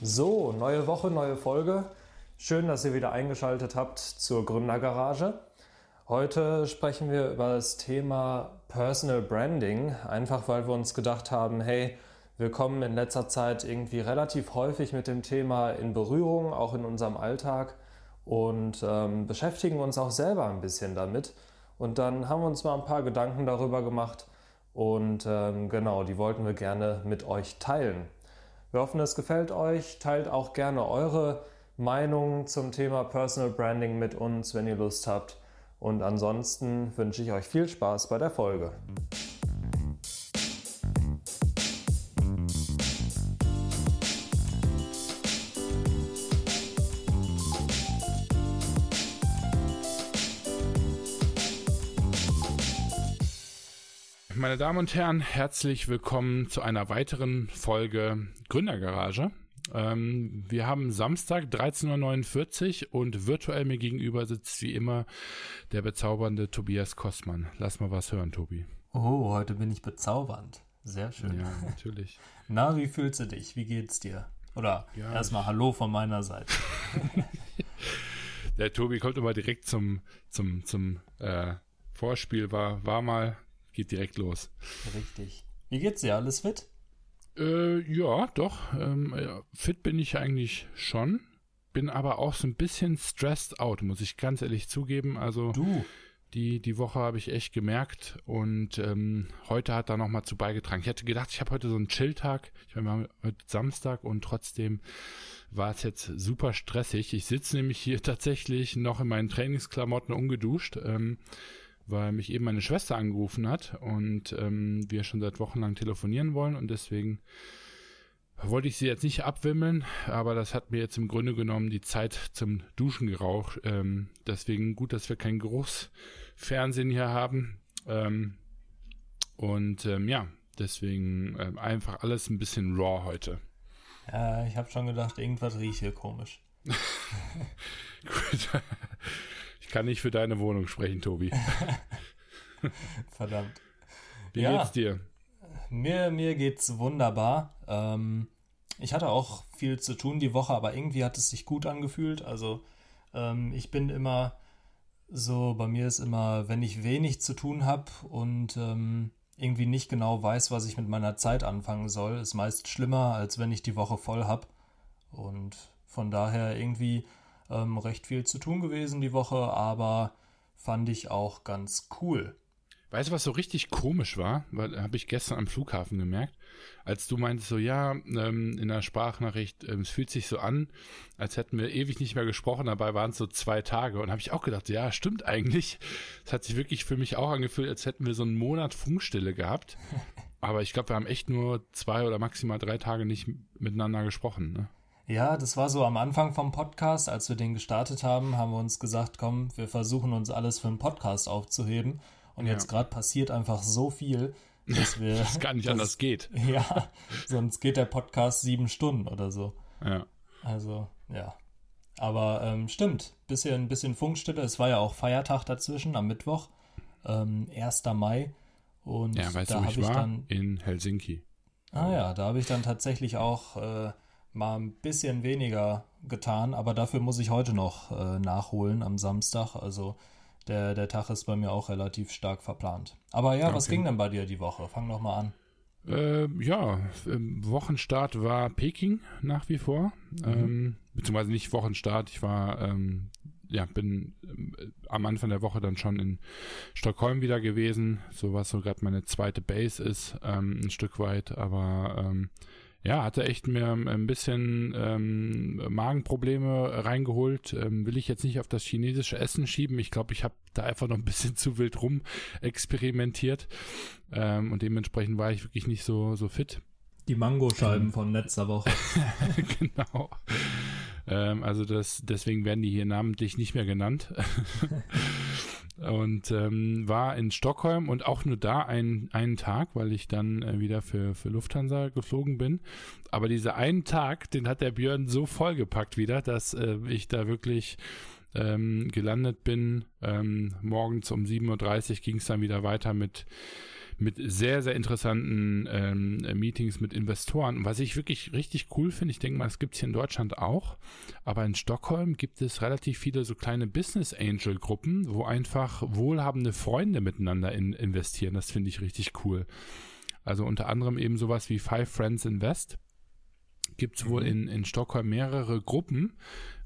So, neue Woche, neue Folge. Schön, dass ihr wieder eingeschaltet habt zur Gründergarage. Heute sprechen wir über das Thema Personal Branding, einfach weil wir uns gedacht haben, hey, wir kommen in letzter Zeit irgendwie relativ häufig mit dem Thema in Berührung, auch in unserem Alltag und ähm, beschäftigen uns auch selber ein bisschen damit. Und dann haben wir uns mal ein paar Gedanken darüber gemacht und ähm, genau, die wollten wir gerne mit euch teilen. Wir hoffen, es gefällt euch. Teilt auch gerne eure Meinung zum Thema Personal Branding mit uns, wenn ihr Lust habt. Und ansonsten wünsche ich euch viel Spaß bei der Folge. Meine Damen und Herren, herzlich willkommen zu einer weiteren Folge Gründergarage. Ähm, wir haben Samstag 13.49 Uhr und virtuell mir gegenüber sitzt wie immer der bezaubernde Tobias Kostmann. Lass mal was hören, Tobi. Oh, heute bin ich bezaubernd. Sehr schön. Ja, natürlich. Na, wie fühlst du dich? Wie geht's dir? Oder ja, erstmal Hallo von meiner Seite. der Tobi kommt immer direkt zum, zum, zum äh, Vorspiel, war, war mal geht direkt los. Richtig. Wie geht's dir? Alles fit? Äh, ja, doch. Ähm, ja, fit bin ich eigentlich schon. Bin aber auch so ein bisschen stressed out, muss ich ganz ehrlich zugeben. Also du. Die, die Woche habe ich echt gemerkt und ähm, heute hat da nochmal zu beigetragen. Ich hätte gedacht, ich habe heute so einen Chill-Tag. Ich meine, wir haben heute Samstag und trotzdem war es jetzt super stressig. Ich sitze nämlich hier tatsächlich noch in meinen Trainingsklamotten ungeduscht. Ähm, weil mich eben meine Schwester angerufen hat und ähm, wir schon seit Wochen lang telefonieren wollen und deswegen wollte ich sie jetzt nicht abwimmeln, aber das hat mir jetzt im Grunde genommen die Zeit zum Duschen geraucht. Ähm, deswegen gut, dass wir kein Geruchsfernsehen hier haben. Ähm, und ähm, ja, deswegen ähm, einfach alles ein bisschen raw heute. Ja, ich habe schon gedacht, irgendwas riecht hier komisch. gut. Ich kann nicht für deine Wohnung sprechen, Tobi. Verdammt. Wie ja, geht's dir? Mir, mir geht's wunderbar. Ähm, ich hatte auch viel zu tun die Woche, aber irgendwie hat es sich gut angefühlt. Also ähm, ich bin immer so, bei mir ist immer, wenn ich wenig zu tun habe und ähm, irgendwie nicht genau weiß, was ich mit meiner Zeit anfangen soll, ist meist schlimmer, als wenn ich die Woche voll habe. Und von daher irgendwie ähm, recht viel zu tun gewesen die Woche, aber fand ich auch ganz cool. Weißt du, was so richtig komisch war? Weil habe ich gestern am Flughafen gemerkt, als du meintest so, ja, ähm, in der Sprachnachricht, ähm, es fühlt sich so an, als hätten wir ewig nicht mehr gesprochen, dabei waren es so zwei Tage. Und habe ich auch gedacht, ja, stimmt eigentlich. Es hat sich wirklich für mich auch angefühlt, als hätten wir so einen Monat Funkstille gehabt. Aber ich glaube, wir haben echt nur zwei oder maximal drei Tage nicht miteinander gesprochen. Ne? Ja, das war so am Anfang vom Podcast, als wir den gestartet haben, haben wir uns gesagt, komm, wir versuchen uns alles für einen Podcast aufzuheben. Und ja. jetzt gerade passiert einfach so viel, dass wir. das gar nicht dass, anders geht. Ja, sonst geht der Podcast sieben Stunden oder so. Ja. Also, ja. Aber ähm, stimmt, bisschen, bisschen Funkstille. Es war ja auch Feiertag dazwischen am Mittwoch, ähm, 1. Mai. Und ja, weißt da habe ich war? dann in Helsinki. Ah ja, da habe ich dann tatsächlich auch äh, mal ein bisschen weniger getan, aber dafür muss ich heute noch äh, nachholen am Samstag. Also der, der Tag ist bei mir auch relativ stark verplant. Aber ja, okay. was ging denn bei dir die Woche? Fang doch mal an. Äh, ja, Wochenstart war Peking nach wie vor. Mhm. Ähm, beziehungsweise nicht Wochenstart, ich war, ähm, ja, bin äh, am Anfang der Woche dann schon in Stockholm wieder gewesen, so was so gerade meine zweite Base ist, ähm, ein Stück weit, aber ähm, ja, hatte echt mir ein bisschen ähm, Magenprobleme reingeholt. Ähm, will ich jetzt nicht auf das chinesische Essen schieben. Ich glaube, ich habe da einfach noch ein bisschen zu wild rum experimentiert ähm, und dementsprechend war ich wirklich nicht so so fit. Die Mangoscheiben von letzter Woche. genau. Ähm, also das, deswegen werden die hier namentlich nicht mehr genannt. und ähm, war in Stockholm und auch nur da ein, einen Tag, weil ich dann äh, wieder für, für Lufthansa geflogen bin. Aber dieser einen Tag, den hat der Björn so vollgepackt wieder, dass äh, ich da wirklich ähm, gelandet bin. Ähm, morgens um 7.30 Uhr ging es dann wieder weiter mit mit sehr, sehr interessanten ähm, Meetings mit Investoren. Was ich wirklich richtig cool finde, ich denke mal, es gibt es hier in Deutschland auch, aber in Stockholm gibt es relativ viele so kleine Business Angel Gruppen, wo einfach wohlhabende Freunde miteinander in, investieren. Das finde ich richtig cool. Also unter anderem eben sowas wie Five Friends Invest gibt es wohl mhm. in, in Stockholm mehrere Gruppen,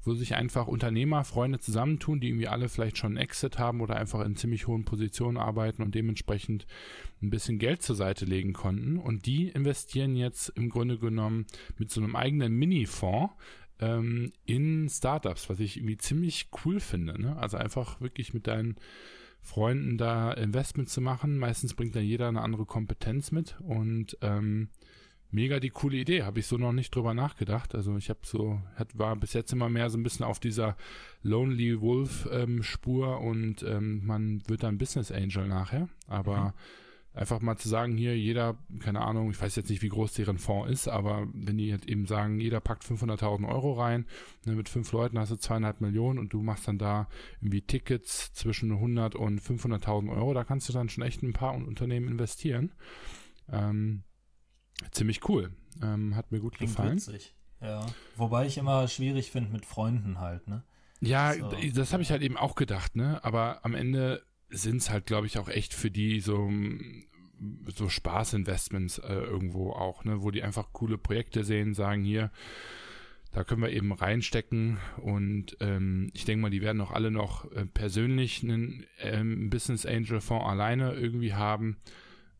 wo sich einfach Unternehmer, Freunde zusammentun, die irgendwie alle vielleicht schon einen Exit haben oder einfach in ziemlich hohen Positionen arbeiten und dementsprechend ein bisschen Geld zur Seite legen konnten. Und die investieren jetzt im Grunde genommen mit so einem eigenen Mini-Fonds ähm, in Startups, was ich irgendwie ziemlich cool finde. Ne? Also einfach wirklich mit deinen Freunden da Investment zu machen. Meistens bringt dann jeder eine andere Kompetenz mit und ähm, mega die coole Idee. Habe ich so noch nicht drüber nachgedacht. Also ich habe so, hat, war bis jetzt immer mehr so ein bisschen auf dieser Lonely Wolf ähm, Spur und ähm, man wird dann Business Angel nachher. Aber mhm. einfach mal zu sagen, hier jeder, keine Ahnung, ich weiß jetzt nicht, wie groß deren Fonds ist, aber wenn die jetzt eben sagen, jeder packt 500.000 Euro rein, ne, mit fünf Leuten hast du zweieinhalb Millionen und du machst dann da irgendwie Tickets zwischen 100 und 500.000 Euro, da kannst du dann schon echt ein paar Unternehmen investieren. Ähm, ziemlich cool. Ähm, hat mir gut Klingt gefallen. Witzig. Ja. Wobei ich immer schwierig finde mit Freunden halt, ne? Ja, so, das habe ich halt eben auch gedacht, ne? Aber am Ende sind es halt, glaube ich, auch echt für die so, so Spaßinvestments äh, irgendwo auch, ne? Wo die einfach coole Projekte sehen, sagen hier, da können wir eben reinstecken und ähm, ich denke mal, die werden auch alle noch äh, persönlich einen ähm, Business Angel Fonds alleine irgendwie haben.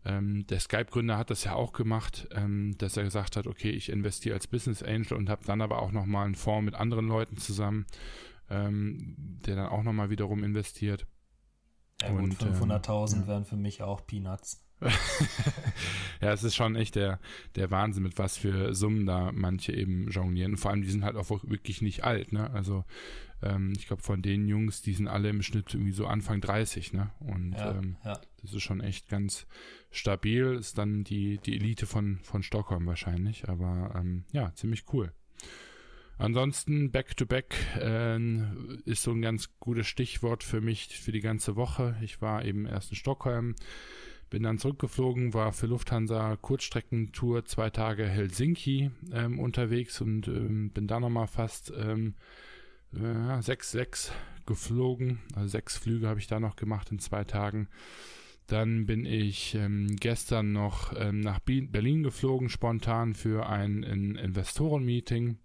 Ähm, der Skype-Gründer hat das ja auch gemacht, ähm, dass er gesagt hat, okay, ich investiere als Business Angel und habe dann aber auch nochmal einen Fonds mit anderen Leuten zusammen, ähm, der dann auch nochmal wiederum investiert. Ja gut, 500.000 ähm, wären für mich auch Peanuts. ja, es ist schon echt der, der Wahnsinn, mit was für Summen da manche eben jonglieren. Und vor allem, die sind halt auch wirklich nicht alt, ne? Also ähm, ich glaube, von den Jungs, die sind alle im Schnitt irgendwie so Anfang 30, ne? Und ja, ähm, ja. das ist schon echt ganz stabil. Ist dann die, die Elite von, von Stockholm wahrscheinlich, aber ähm, ja, ziemlich cool. Ansonsten Back-to-Back -back, äh, ist so ein ganz gutes Stichwort für mich für die ganze Woche. Ich war eben erst in Stockholm, bin dann zurückgeflogen, war für Lufthansa Kurzstreckentour zwei Tage Helsinki ähm, unterwegs und ähm, bin da nochmal fast ähm, äh, sechs, sechs geflogen. Also sechs Flüge habe ich da noch gemacht in zwei Tagen. Dann bin ich ähm, gestern noch ähm, nach Berlin geflogen, spontan für ein, ein Investoren-Meeting,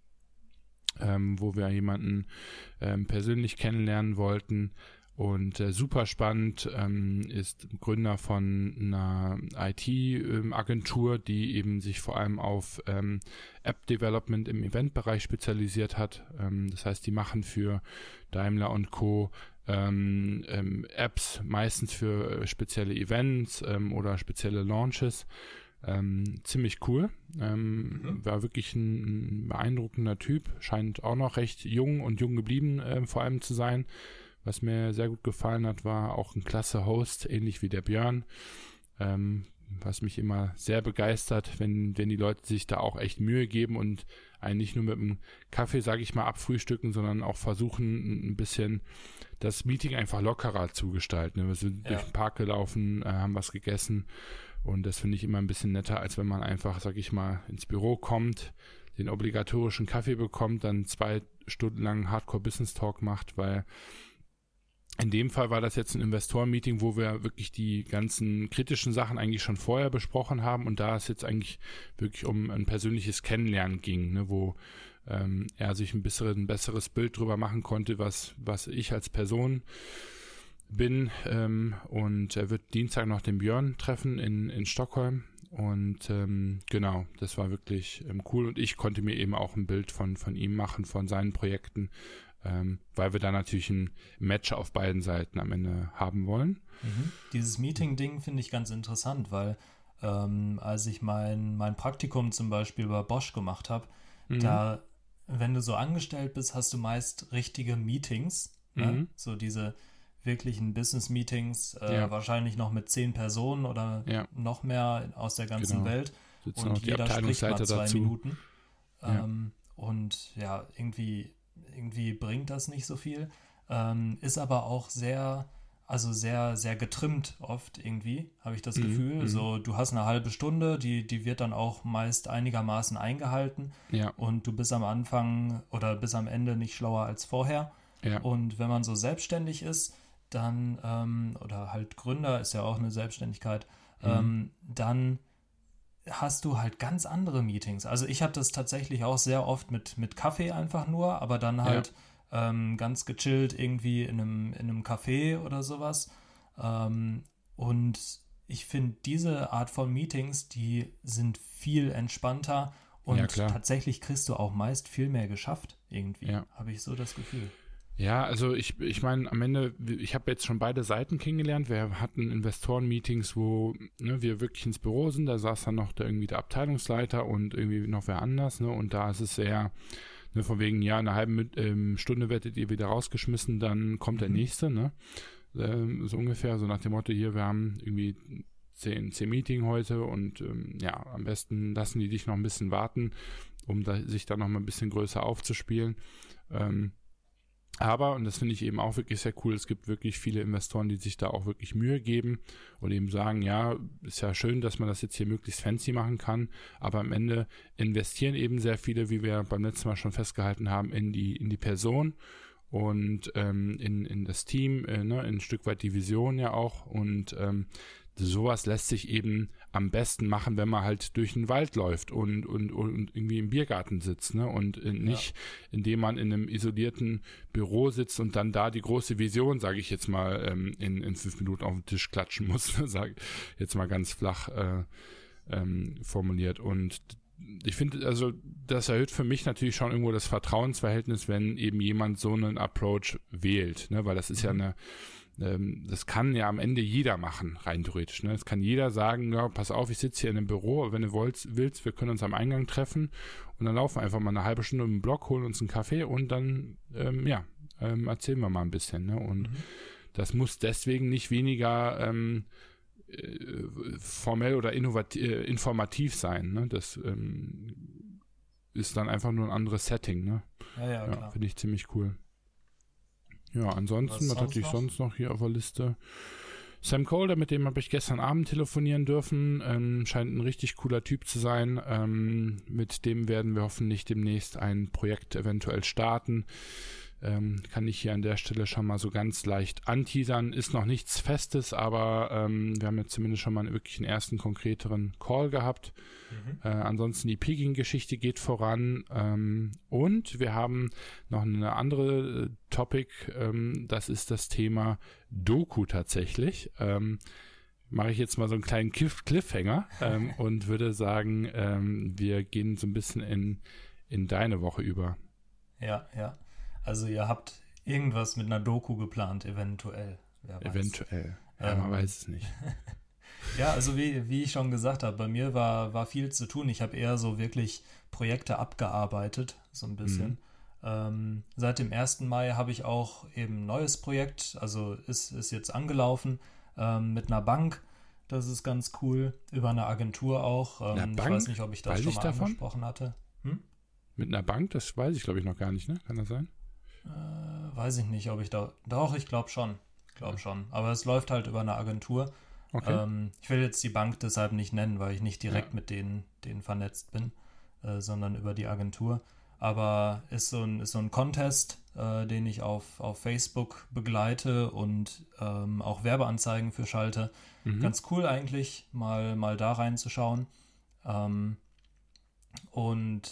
ähm, wo wir jemanden ähm, persönlich kennenlernen wollten. Und äh, super spannend ähm, ist Gründer von einer IT-Agentur, die eben sich vor allem auf ähm, App-Development im Eventbereich spezialisiert hat. Ähm, das heißt, die machen für Daimler und Co. Ähm, ähm, Apps meistens für äh, spezielle Events ähm, oder spezielle Launches. ziemlich cool. Mhm. War wirklich ein, ein, beeindruckender Typ. Scheint auch noch recht jung und jung geblieben äh, vor allem zu sein. Was mir sehr gut gefallen hat, war auch ein klasse Host, ähnlich wie der Björn. Ähm, was mich immer sehr begeistert, wenn, wenn die Leute sich da auch echt Mühe geben und einen nicht nur mit einem Kaffee, sage ich mal, abfrühstücken, sondern auch versuchen, ein bisschen das Meeting einfach lockerer zu gestalten. Wir sind ja. durch den Park gelaufen, äh, haben was gegessen und das finde ich immer ein bisschen netter, als wenn man einfach, sag ich mal, ins Büro kommt, den obligatorischen Kaffee bekommt, dann zwei Stunden lang Hardcore Business Talk macht, weil in dem Fall war das jetzt ein Investoren-Meeting, wo wir wirklich die ganzen kritischen Sachen eigentlich schon vorher besprochen haben und da es jetzt eigentlich wirklich um ein persönliches Kennenlernen ging, ne, wo ähm, er sich ein, bisschen, ein besseres Bild drüber machen konnte, was, was ich als Person bin. Ähm, und er wird Dienstag noch den Björn treffen in, in Stockholm. Und ähm, genau, das war wirklich ähm, cool. Und ich konnte mir eben auch ein Bild von, von ihm machen, von seinen Projekten ähm, weil wir da natürlich ein Match auf beiden Seiten am Ende haben wollen. Mhm. Dieses Meeting-Ding finde ich ganz interessant, weil ähm, als ich mein, mein Praktikum zum Beispiel bei Bosch gemacht habe, mhm. da, wenn du so angestellt bist, hast du meist richtige Meetings, ne? mhm. ne? so diese wirklichen Business-Meetings, äh, ja. wahrscheinlich noch mit zehn Personen oder ja. noch mehr aus der ganzen genau. Welt. Sitzen und jeder spricht mal zwei dazu. Minuten. Ähm, ja. Und ja, irgendwie irgendwie bringt das nicht so viel. Ähm, ist aber auch sehr, also sehr, sehr getrimmt oft irgendwie, habe ich das Mhm, Gefühl. mhm. So, du hast eine halbe Stunde, die, die wird dann auch meist einigermaßen eingehalten Ja, und du bist am Anfang oder bis am Ende nicht schlauer als vorher. ja. Und wenn man so selbstständig ist, dann, ähm, oder halt Gründer ist ja auch eine Selbstständigkeit, Mhm. ähm, dann hast du halt ganz andere Meetings. Also ich habe das tatsächlich auch sehr oft mit, mit Kaffee einfach nur, aber dann halt ähm, ganz gechillt irgendwie in einem, in einem Café oder sowas. Ähm, und ich finde, diese Art von Meetings, die sind viel entspannter und Ja, tatsächlich kriegst du auch meist viel mehr geschafft irgendwie, Ja. habe ich so das Gefühl. Ja, also ich, ich meine, am Ende, ich habe jetzt schon beide Seiten kennengelernt. Wir hatten Investoren-Meetings, wo ne, wir wirklich ins Büro sind. Da saß dann noch der, irgendwie der Abteilungsleiter und irgendwie noch wer anders. Ne? Und da ist es sehr, ne, von wegen, ja, in einer halben ähm, Stunde werdet ihr wieder rausgeschmissen, dann kommt der Mhm. nächste. Ne? Ähm, so ungefähr, so nach dem Motto, hier, wir haben irgendwie zehn, zehn Meeting heute und ähm, ja, am besten lassen die dich noch ein bisschen warten, um da, sich dann noch mal ein bisschen größer aufzuspielen. Ähm, aber, und das finde ich eben auch wirklich sehr cool, es gibt wirklich viele Investoren, die sich da auch wirklich Mühe geben und eben sagen, ja, ist ja schön, dass man das jetzt hier möglichst fancy machen kann, aber am Ende investieren eben sehr viele, wie wir beim letzten Mal schon festgehalten haben, in die, in die Person und ähm, in, in das Team, äh, ne, in ein Stück weit die Vision ja auch. Und ähm, sowas lässt sich eben am besten machen, wenn man halt durch den Wald läuft und, und, und irgendwie im Biergarten sitzt, ne? Und äh, nicht, indem man in einem isolierten Büro sitzt und dann da die große Vision, sage ich jetzt mal, ähm, in, in fünf Minuten auf den Tisch klatschen muss, sage jetzt mal ganz flach äh, ähm, formuliert. Und ich finde, also das erhöht für mich natürlich schon irgendwo das Vertrauensverhältnis, wenn eben jemand so einen Approach wählt, ne? Weil das ist ja Mhm. eine ähm, das kann ja am Ende jeder machen, rein theoretisch. Ne? Das kann jeder sagen, ja, pass auf, ich sitze hier in einem Büro, wenn du willst, willst, wir können uns am Eingang treffen und dann laufen wir einfach mal eine halbe Stunde im Block, holen uns einen Kaffee und dann, ähm, ja, ähm, erzählen wir mal ein bisschen. Ne? Und Mhm. das muss deswegen nicht weniger ähm, äh, formell oder innovat- äh, informativ sein. Ne? Das ähm, ist dann einfach nur ein anderes Setting. Ne? Ja, ja, Ja, finde ich ziemlich cool. Ja, ansonsten, Was was, hatte ich noch? sonst noch hier auf der Liste? Sam Colder, mit dem habe ich gestern Abend telefonieren dürfen, ähm, scheint ein richtig cooler Typ zu sein. Ähm, mit dem werden wir hoffentlich demnächst ein Projekt eventuell starten. Ähm, kann ich hier an der Stelle schon mal so ganz leicht anteasern. Ist noch nichts Festes, aber ähm, wir haben jetzt zumindest schon mal einen wirklichen ersten konkreteren Call gehabt. Mhm. Äh, ansonsten die Peking-Geschichte geht voran. Ähm, und wir haben noch eine andere äh, Topic, ähm, das ist das Thema Doku tatsächlich. Ähm, Mache ich jetzt mal so einen kleinen Cliff Cliffhanger ähm, und würde sagen, ähm, wir gehen so ein bisschen in, in deine Woche über. Ja, ja. Also ihr habt irgendwas mit einer Doku geplant, eventuell. Eventuell. Ja, man Ähm, weiß es nicht. Ja, also wie, wie ich schon gesagt habe, bei mir war, war viel zu tun. Ich habe eher so wirklich Projekte abgearbeitet, so ein bisschen. Mhm. Ähm, seit dem 1. Mai habe ich auch eben ein neues Projekt, also ist, ist jetzt angelaufen ähm, mit einer Bank. Das ist ganz cool. Über eine Agentur auch. Ähm, Eine ich Bank? weiß nicht, ob ich das Weiß schon mal davon? angesprochen hatte. Mit einer Bank, das weiß ich glaube ich noch gar nicht, ne? Kann das sein? Äh, weiß ich nicht, ob ich da. Doch, ich glaube schon. Glaube schon. Aber es läuft halt über eine Agentur. Okay. Ähm, ich will jetzt die Bank deshalb nicht nennen, weil ich nicht direkt Ja. mit denen, denen vernetzt bin, äh, sondern über die Agentur. Aber ist so ein, ist so ein Contest, äh, den ich auf, auf Facebook begleite und ähm, auch Werbeanzeigen für schalte. Mhm. Ganz cool eigentlich, mal, mal da reinzuschauen. Ähm, und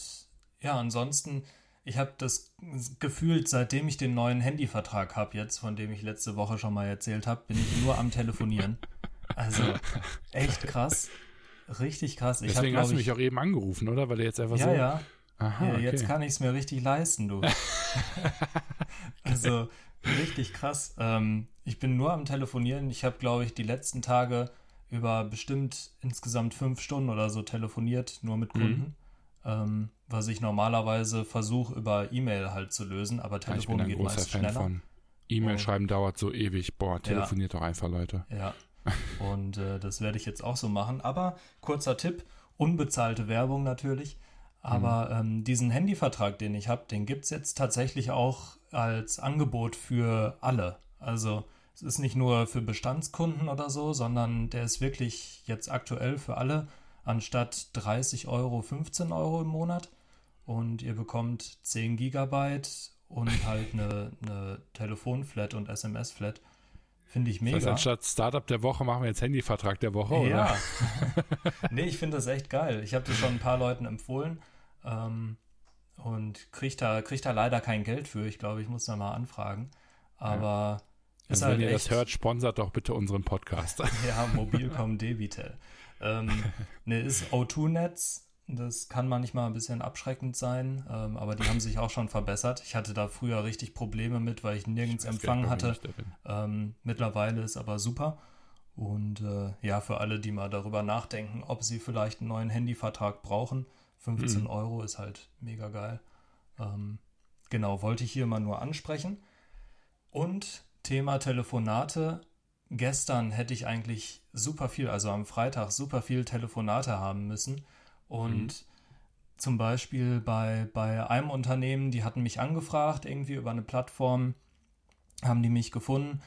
ja, ansonsten, ich habe das gefühlt, seitdem ich den neuen Handyvertrag habe jetzt, von dem ich letzte Woche schon mal erzählt habe, bin ich nur am Telefonieren. Also echt krass. Richtig krass. Ich hab, Deswegen glaub hast du ich, mich auch eben angerufen, oder? Weil du jetzt einfach ja, so. ja. Aha, Ja, okay. Jetzt kann ich es mir richtig leisten, du. also richtig krass. Ähm, ich bin nur am Telefonieren. Ich habe, glaube ich, die letzten Tage über bestimmt insgesamt fünf Stunden oder so telefoniert, nur mit Mhm. Ähm, was ich normalerweise versuche über E-Mail halt zu lösen, aber Ja, ich bin Telefon ein geht großer meist Fan schneller. von. E-Mail schreiben dauert so ewig. Boah, telefoniert doch einfach, Leute. Ja, und äh, das werde ich jetzt auch so machen. Aber kurzer Tipp, unbezahlte Werbung natürlich. Aber ähm, diesen Handyvertrag, den ich habe, den gibt es jetzt tatsächlich auch als Angebot für alle. Also es ist nicht nur für Bestandskunden oder so, sondern der ist wirklich jetzt aktuell für alle anstatt 30 Euro 15 Euro im Monat. Und ihr bekommt 10 Gigabyte und halt eine, eine Telefonflat und SMS-Flat. Finde ich mega. Das heißt, anstatt Startup der Woche machen wir jetzt Handyvertrag der Woche, oder? Ja. nee, ich finde das echt geil. Ich habe das schon ein paar Leuten empfohlen ähm, und kriege da, krieg da leider kein Geld für. Ich glaube, ich muss da mal anfragen. Aber ja. also halt wenn ihr echt, das hört, sponsert doch bitte unseren Podcast. ja, Mobilcom Debitel. Ähm, ne, ist O2-Netz. Das kann manchmal ein bisschen abschreckend sein, ähm, aber die haben sich auch schon verbessert. Ich hatte da früher richtig Probleme mit, weil ich nirgends ich Empfang hatte. Ähm, mittlerweile ist aber super. Und äh, ja, für alle, die mal darüber nachdenken, ob sie vielleicht einen neuen Handyvertrag brauchen, 15 mhm. Euro ist halt mega geil. Ähm, genau, wollte ich hier mal nur ansprechen. Und Thema Telefonate. Gestern hätte ich eigentlich super viel, also am Freitag super viel Telefonate haben müssen. Und mhm. zum Beispiel bei, bei einem Unternehmen, die hatten mich angefragt, irgendwie über eine Plattform, haben die mich gefunden,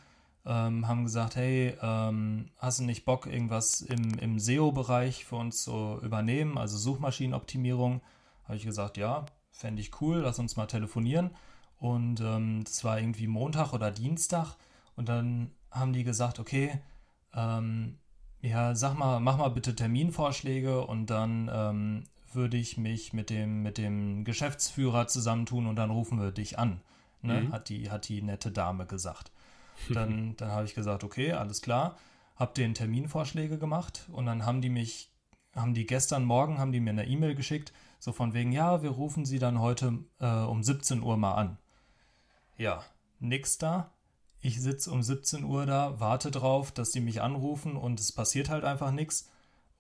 ähm, haben gesagt, hey, ähm, hast du nicht Bock, irgendwas im, im SEO-Bereich für uns zu übernehmen, also Suchmaschinenoptimierung? Habe ich gesagt, ja, fände ich cool, lass uns mal telefonieren. Und ähm, das war irgendwie Montag oder Dienstag. Und dann haben die gesagt, okay, ähm, ja, sag mal, mach mal bitte Terminvorschläge und dann ähm, würde ich mich mit dem, mit dem Geschäftsführer zusammentun und dann rufen wir dich an. Ne? Mhm. Hat, die, hat die nette Dame gesagt. Dann, dann habe ich gesagt, okay, alles klar. Hab den Terminvorschläge gemacht und dann haben die mich, haben die gestern Morgen, haben die mir eine E-Mail geschickt, so von wegen, ja, wir rufen sie dann heute äh, um 17 Uhr mal an. Ja, nix da ich sitze um 17 Uhr da, warte drauf, dass die mich anrufen und es passiert halt einfach nichts.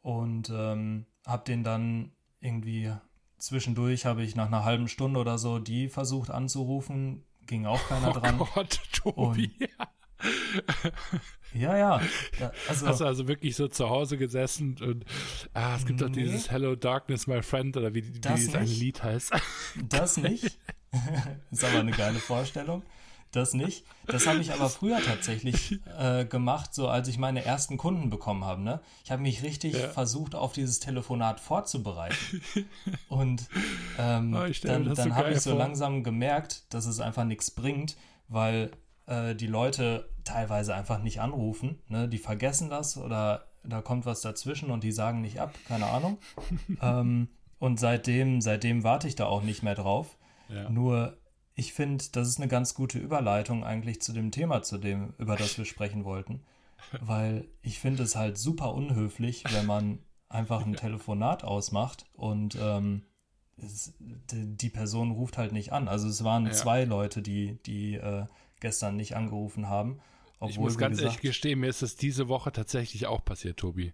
Und ähm, habe den dann irgendwie zwischendurch, habe ich nach einer halben Stunde oder so die versucht anzurufen, ging auch keiner oh dran. Gott, Tobi. Und, ja, ja. Also, Hast du also wirklich so zu Hause gesessen und ah, es gibt nee, doch dieses Hello Darkness, my friend, oder wie, wie dieses eine Lied heißt. Das nicht. ist aber eine geile Vorstellung das nicht. Das habe ich aber früher tatsächlich äh, gemacht, so als ich meine ersten Kunden bekommen habe. Ne? Ich habe mich richtig ja. versucht, auf dieses Telefonat vorzubereiten. Und ähm, oh, dann, dann habe ich so vor. langsam gemerkt, dass es einfach nichts bringt, weil äh, die Leute teilweise einfach nicht anrufen. Ne? Die vergessen das oder da kommt was dazwischen und die sagen nicht ab, keine Ahnung. ähm, und seitdem, seitdem warte ich da auch nicht mehr drauf. Ja. Nur ich finde, das ist eine ganz gute Überleitung eigentlich zu dem Thema, zu dem, über das wir sprechen wollten. Weil ich finde es halt super unhöflich, wenn man einfach ein Telefonat ausmacht und ähm, es, die Person ruft halt nicht an. Also es waren ja. zwei Leute, die, die äh, gestern nicht angerufen haben. Obwohl, ich muss ganz gesagt, ehrlich gestehen, mir ist das diese Woche tatsächlich auch passiert, Tobi.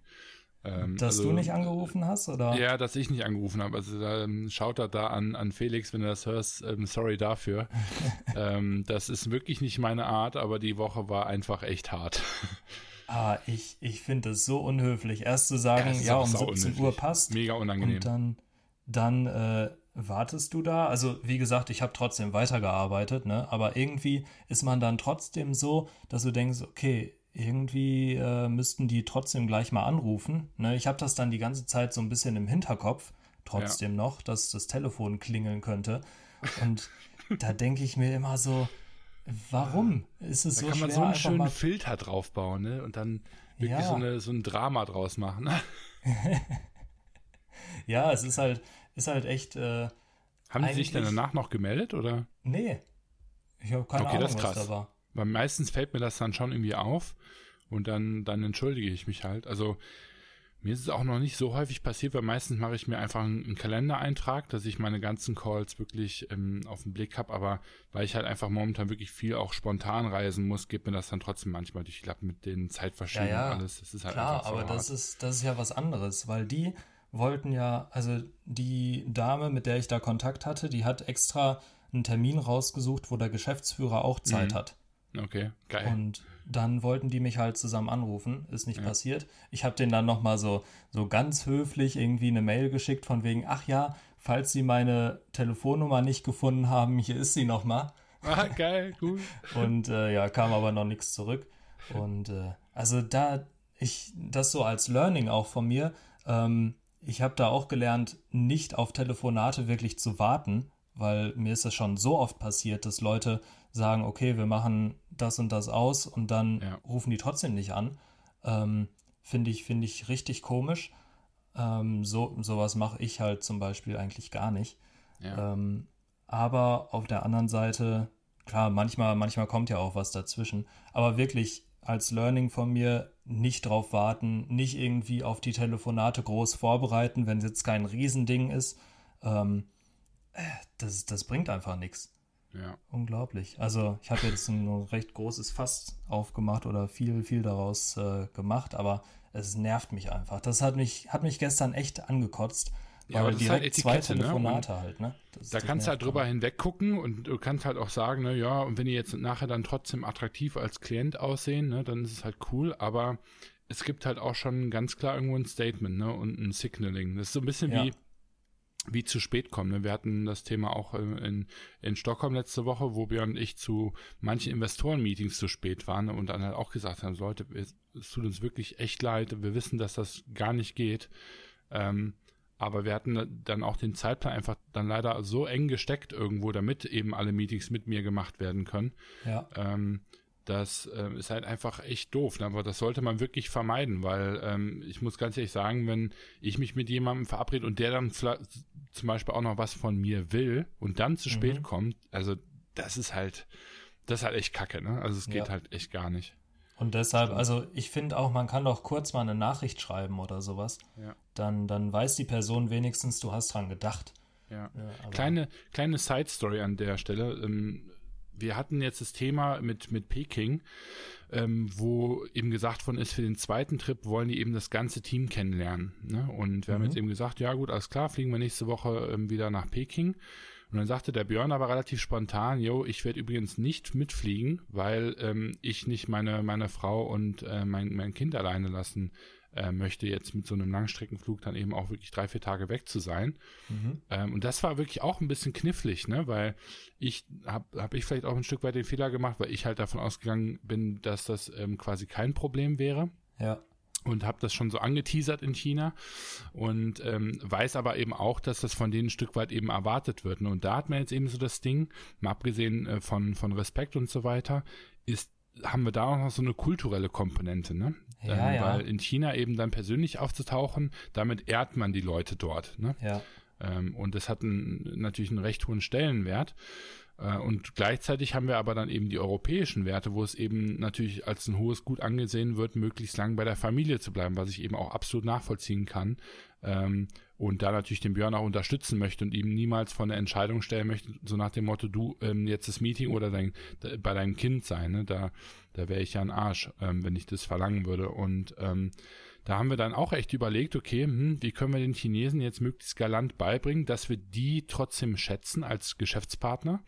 Ähm, dass also, du nicht angerufen hast, oder? Ja, dass ich nicht angerufen habe. Also ähm, schaut er da an, an Felix, wenn du das hörst. Ähm, sorry dafür. ähm, das ist wirklich nicht meine Art, aber die Woche war einfach echt hart. ah, ich, ich finde es so unhöflich. Erst zu sagen, ja, ja um 17 unhöflich. Uhr passt. Mega unangenehm. Und dann, dann äh, wartest du da. Also, wie gesagt, ich habe trotzdem weitergearbeitet, ne? Aber irgendwie ist man dann trotzdem so, dass du denkst, okay, irgendwie äh, müssten die trotzdem gleich mal anrufen. Ne? Ich habe das dann die ganze Zeit so ein bisschen im Hinterkopf, trotzdem ja. noch, dass das Telefon klingeln könnte. Und da denke ich mir immer so, warum ist es da so kann man so einen schönen Filter draufbauen ne? und dann wirklich ja. so, eine, so ein Drama draus machen. ja, es ist halt, ist halt echt. Äh, Haben sie sich dann danach noch gemeldet oder? Nee. Ich habe keine okay, Ahnung, was da war. Weil meistens fällt mir das dann schon irgendwie auf und dann, dann entschuldige ich mich halt. Also mir ist es auch noch nicht so häufig passiert, weil meistens mache ich mir einfach einen, Kalendereintrag, dass ich meine ganzen Calls wirklich ähm, auf den Blick habe, aber weil ich halt einfach momentan wirklich viel auch spontan reisen muss, geht mir das dann trotzdem manchmal durch die Lappen mit den Zeitverschiebungen ja, ja, und alles. Das ist halt klar, so aber hart. das ist, das ist ja was anderes, weil die wollten ja, also die Dame, mit der ich da Kontakt hatte, die hat extra einen Termin rausgesucht, wo der Geschäftsführer auch Zeit mhm. hat. Okay, geil. Und dann wollten die mich halt zusammen anrufen, ist nicht ja. passiert. Ich habe denen dann nochmal so, so ganz höflich irgendwie eine Mail geschickt von wegen, ach ja, falls sie meine Telefonnummer nicht gefunden haben, hier ist sie nochmal. Ah, geil, cool. Und äh, ja, kam aber noch nichts zurück. Und äh, also da, ich, das so als Learning auch von mir, ähm, ich habe da auch gelernt, nicht auf Telefonate wirklich zu warten, weil mir ist das schon so oft passiert, dass Leute sagen, okay, wir machen das und das aus und dann ja. rufen die trotzdem nicht an. Ähm, finde ich, finde ich richtig komisch. Ähm, so, sowas mache ich halt zum Beispiel eigentlich gar nicht. Ja. Ähm, aber auf der anderen Seite, klar, manchmal, manchmal kommt ja auch was dazwischen. Aber wirklich als Learning von mir nicht drauf warten, nicht irgendwie auf die Telefonate groß vorbereiten, wenn es jetzt kein Riesending ist. Ähm, äh, das, das bringt einfach nichts. Ja. Unglaublich. Also ich habe jetzt ein recht großes Fass aufgemacht oder viel, viel daraus äh, gemacht, aber es nervt mich einfach. Das hat mich, hat mich gestern echt angekotzt. Ja, aber das ist halt Etikette, zwei ne? Telefonate ne? halt, ne? Da kannst du halt drüber hinweg gucken und du kannst halt auch sagen, ne, ja, und wenn die jetzt nachher dann trotzdem attraktiv als Klient aussehen, ne, dann ist es halt cool, aber es gibt halt auch schon ganz klar irgendwo ein Statement, ne, und ein Signaling. Das ist so ein bisschen ja. wie wie zu spät kommen. Ne? Wir hatten das Thema auch in, in Stockholm letzte Woche, wo Björn und ich zu manchen Investoren-Meetings zu spät waren und dann halt auch gesagt haben, Leute, es tut uns wirklich echt leid, wir wissen, dass das gar nicht geht. Ähm, aber wir hatten dann auch den Zeitplan einfach dann leider so eng gesteckt irgendwo, damit eben alle Meetings mit mir gemacht werden können. Ja. Ähm, das äh, ist halt einfach echt doof. Ne? Aber das sollte man wirklich vermeiden, weil ähm, ich muss ganz ehrlich sagen, wenn ich mich mit jemandem verabrede und der dann zum Beispiel auch noch was von mir will und dann zu spät mhm. kommt, also das ist halt, das ist halt echt kacke, ne? Also es geht ja. halt echt gar nicht. Und deshalb, also ich finde auch, man kann doch kurz mal eine Nachricht schreiben oder sowas. Ja. Dann, dann weiß die Person wenigstens, du hast dran gedacht. Ja. ja kleine, kleine Side-Story an der Stelle. Ähm, wir hatten jetzt das Thema mit, mit Peking, ähm, wo eben gesagt worden ist, für den zweiten Trip wollen die eben das ganze Team kennenlernen. Ne? Und wir mhm. haben jetzt eben gesagt, ja gut, alles klar, fliegen wir nächste Woche ähm, wieder nach Peking. Und dann sagte der Björn aber relativ spontan, yo, ich werde übrigens nicht mitfliegen, weil ähm, ich nicht meine, meine Frau und äh, mein, mein Kind alleine lassen äh, möchte, jetzt mit so einem Langstreckenflug dann eben auch wirklich drei, vier Tage weg zu sein. Mhm. Ähm, und das war wirklich auch ein bisschen knifflig, ne? weil ich habe hab ich vielleicht auch ein Stück weit den Fehler gemacht, weil ich halt davon ausgegangen bin, dass das ähm, quasi kein Problem wäre. Ja und habe das schon so angeteasert in China und ähm, weiß aber eben auch, dass das von denen ein Stück weit eben erwartet wird. Und da hat man jetzt eben so das Ding, mal abgesehen äh, von, von Respekt und so weiter, ist haben wir da auch noch so eine kulturelle Komponente, ne? Ja, ähm, ja. Weil in China eben dann persönlich aufzutauchen, damit ehrt man die Leute dort, ne? Ja. Ähm, und das hat ein, natürlich einen recht hohen Stellenwert. Äh, und gleichzeitig haben wir aber dann eben die europäischen Werte, wo es eben natürlich als ein hohes Gut angesehen wird, möglichst lang bei der Familie zu bleiben, was ich eben auch absolut nachvollziehen kann. Ähm, und da natürlich den Björn auch unterstützen möchte und ihm niemals von der Entscheidung stellen möchte, so nach dem Motto, du ähm, jetzt das Meeting oder dein, bei deinem Kind sein. Ne? Da, da wäre ich ja ein Arsch, ähm, wenn ich das verlangen würde. Und ähm, da haben wir dann auch echt überlegt, okay, hm, wie können wir den Chinesen jetzt möglichst galant beibringen, dass wir die trotzdem schätzen als Geschäftspartner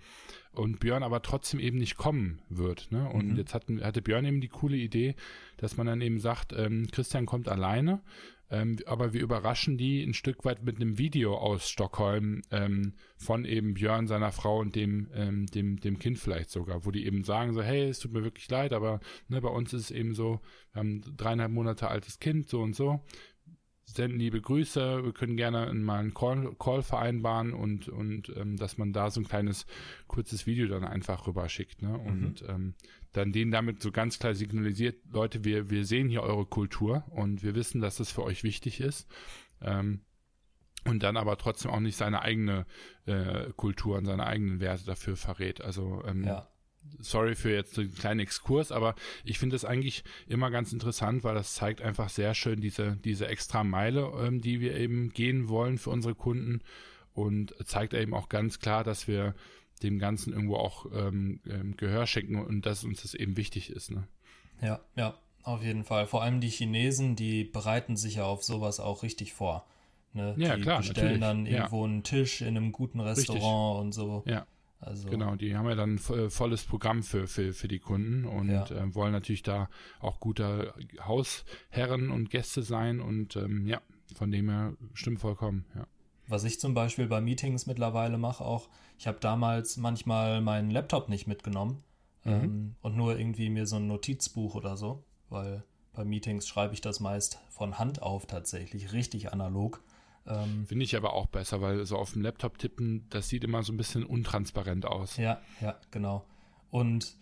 und Björn aber trotzdem eben nicht kommen wird. Ne? Und mhm. jetzt hatten, hatte Björn eben die coole Idee, dass man dann eben sagt, ähm, Christian kommt alleine, ähm, aber wir überraschen die ein Stück weit mit einem Video aus Stockholm ähm, von eben Björn, seiner Frau und dem, ähm, dem, dem Kind vielleicht sogar, wo die eben sagen so, hey, es tut mir wirklich leid, aber ne, bei uns ist es eben so, wir haben dreieinhalb Monate altes Kind, so und so senden liebe Grüße. Wir können gerne mal einen Call, Call vereinbaren und, und ähm, dass man da so ein kleines kurzes Video dann einfach rüberschickt. Ne? Und mhm. ähm, dann denen damit so ganz klar signalisiert, Leute, wir, wir sehen hier eure Kultur und wir wissen, dass das für euch wichtig ist. Ähm, und dann aber trotzdem auch nicht seine eigene äh, Kultur und seine eigenen Werte dafür verrät. Also ähm, ja sorry für jetzt einen kleinen Exkurs, aber ich finde es eigentlich immer ganz interessant, weil das zeigt einfach sehr schön diese, diese extra Meile, ähm, die wir eben gehen wollen für unsere Kunden und zeigt eben auch ganz klar, dass wir dem Ganzen irgendwo auch ähm, ähm, Gehör schenken und dass uns das eben wichtig ist. Ne? Ja, ja, auf jeden Fall. Vor allem die Chinesen, die bereiten sich ja auf sowas auch richtig vor. Ne? Ja, die klar. bestellen dann irgendwo ja. einen Tisch in einem guten Restaurant richtig. und so. Ja. Also genau, die haben ja dann äh, volles Programm für, für, für die Kunden und ja. äh, wollen natürlich da auch guter Hausherren und Gäste sein und ähm, ja, von dem her stimmt vollkommen, ja. Was ich zum Beispiel bei Meetings mittlerweile mache, auch, ich habe damals manchmal meinen Laptop nicht mitgenommen, Mhm. Ähm, und nur irgendwie mir so ein Notizbuch oder so, weil bei Meetings schreibe ich das meist von Hand auf tatsächlich, richtig analog. Ähm, Finde ich aber auch besser, weil so auf dem Laptop tippen, das sieht immer so ein bisschen untransparent aus. Ja, ja, genau. Und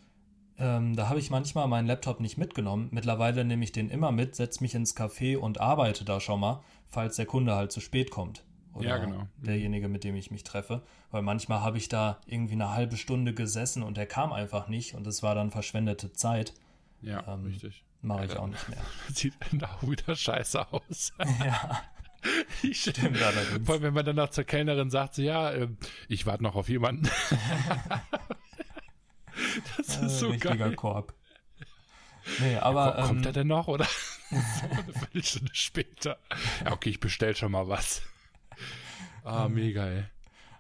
ähm, da habe ich manchmal meinen Laptop nicht mitgenommen. Mittlerweile nehme ich den immer mit, setze mich ins Café und arbeite da schon mal, falls der Kunde halt zu spät kommt. Oder ja, genau. Mhm. derjenige, mit dem ich mich treffe. Weil manchmal habe ich da irgendwie eine halbe Stunde gesessen und der kam einfach nicht und es war dann verschwendete Zeit. Ja, ähm, richtig. Mache ja, ich auch nicht mehr. Sieht auch wieder scheiße aus. ja. Ich, Stimmt allerdings. Vor allem, wenn man dann noch zur Kellnerin sagt, so, ja, äh, ich warte noch auf jemanden. das ist so richtiger geil. Korb. Nee, aber. Ja, kommt ähm, er denn noch, oder? eine Viertelstunde später. Ja, okay, ich bestell schon mal was. Ah, ähm, mega, ey.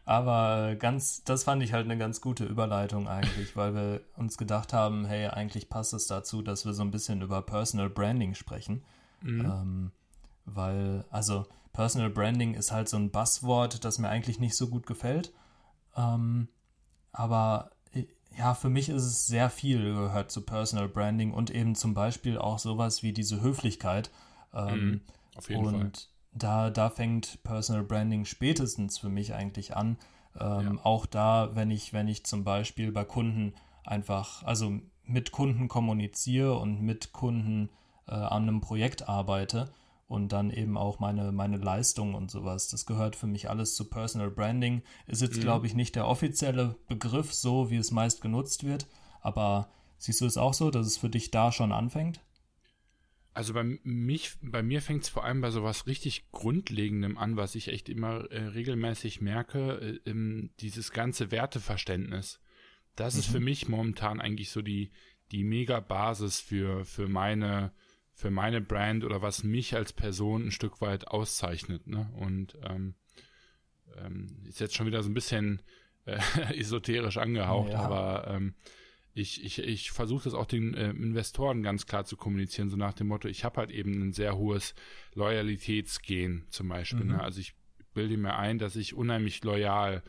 Aber ganz, das fand ich halt eine ganz gute Überleitung eigentlich, weil wir uns gedacht haben, hey, eigentlich passt es dazu, dass wir so ein bisschen über Personal Branding sprechen. Mhm. Ähm, weil, also Personal Branding ist halt so ein Buzzword, das mir eigentlich nicht so gut gefällt. Ähm, aber äh, ja, für mich ist es sehr viel gehört zu Personal Branding und eben zum Beispiel auch sowas wie diese Höflichkeit. Ähm, mhm, auf jeden und Fall da, da fängt Personal Branding spätestens für mich eigentlich an. Ähm, ja. Auch da, wenn ich, wenn ich zum Beispiel bei Kunden einfach, also mit Kunden kommuniziere und mit Kunden äh, an einem Projekt arbeite und dann eben auch meine, meine Leistung und sowas. Das gehört für mich alles zu Personal Branding. Ist jetzt, mhm. glaube ich, nicht der offizielle Begriff, so wie es meist genutzt wird, aber siehst du es auch so, dass es für dich da schon anfängt? Also bei mich, bei mir fängt es vor allem bei sowas richtig Grundlegendem an, was ich echt immer äh, regelmäßig merke, äh, ähm, dieses ganze Werteverständnis. Das mhm. ist für mhm. mich momentan eigentlich so die, die Mega-Basis für, für meine, für meine Brand oder was mich als Person ein Stück weit auszeichnet. Ne? Und ähm, ähm, ist jetzt schon wieder so ein bisschen äh, esoterisch angehaucht, ja. aber ähm, ich, ich, ich versuche das auch den äh, Investoren ganz klar zu kommunizieren, so nach dem Motto, ich habe halt eben ein sehr hohes Loyalitätsgen zum Beispiel. Ne? Mhm. Ne? Also ich bilde mir ein, dass ich unheimlich loyal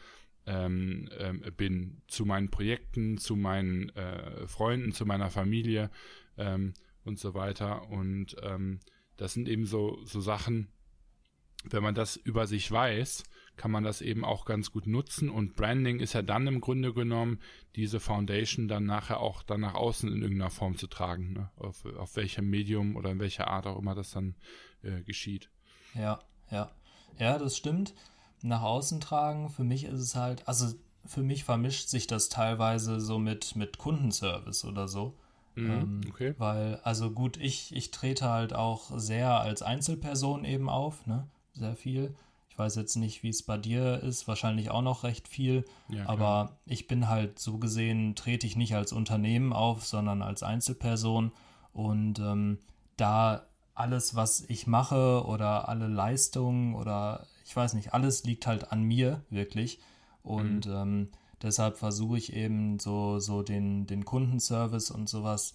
ähm, ähm, bin zu meinen Projekten, zu meinen äh, Freunden, zu meiner Familie ähm, und so weiter. Und ähm, das sind eben so, so Sachen, wenn man das über sich weiß, kann man das eben auch ganz gut nutzen. Und Branding ist ja dann im Grunde genommen, diese Foundation dann nachher auch dann nach außen in irgendeiner Form zu tragen, ne? auf, auf welchem Medium oder in welcher Art auch immer das dann äh, geschieht. Ja, ja. Ja, das stimmt. Nach außen tragen, für mich ist es halt, also für mich vermischt sich das teilweise so mit, mit Kundenservice oder so. Mhm, ähm, okay. Weil, also gut, ich, ich trete halt auch sehr als Einzelperson eben auf, ne? Sehr viel. Ich weiß jetzt nicht, wie es bei dir ist, wahrscheinlich auch noch recht viel. Ja, aber ich bin halt so gesehen, trete ich nicht als Unternehmen auf, sondern als Einzelperson. Und ähm, da alles, was ich mache oder alle Leistungen oder ich weiß nicht, alles liegt halt an mir wirklich. Und mhm. ähm, deshalb versuche ich eben so, so den, den Kundenservice und sowas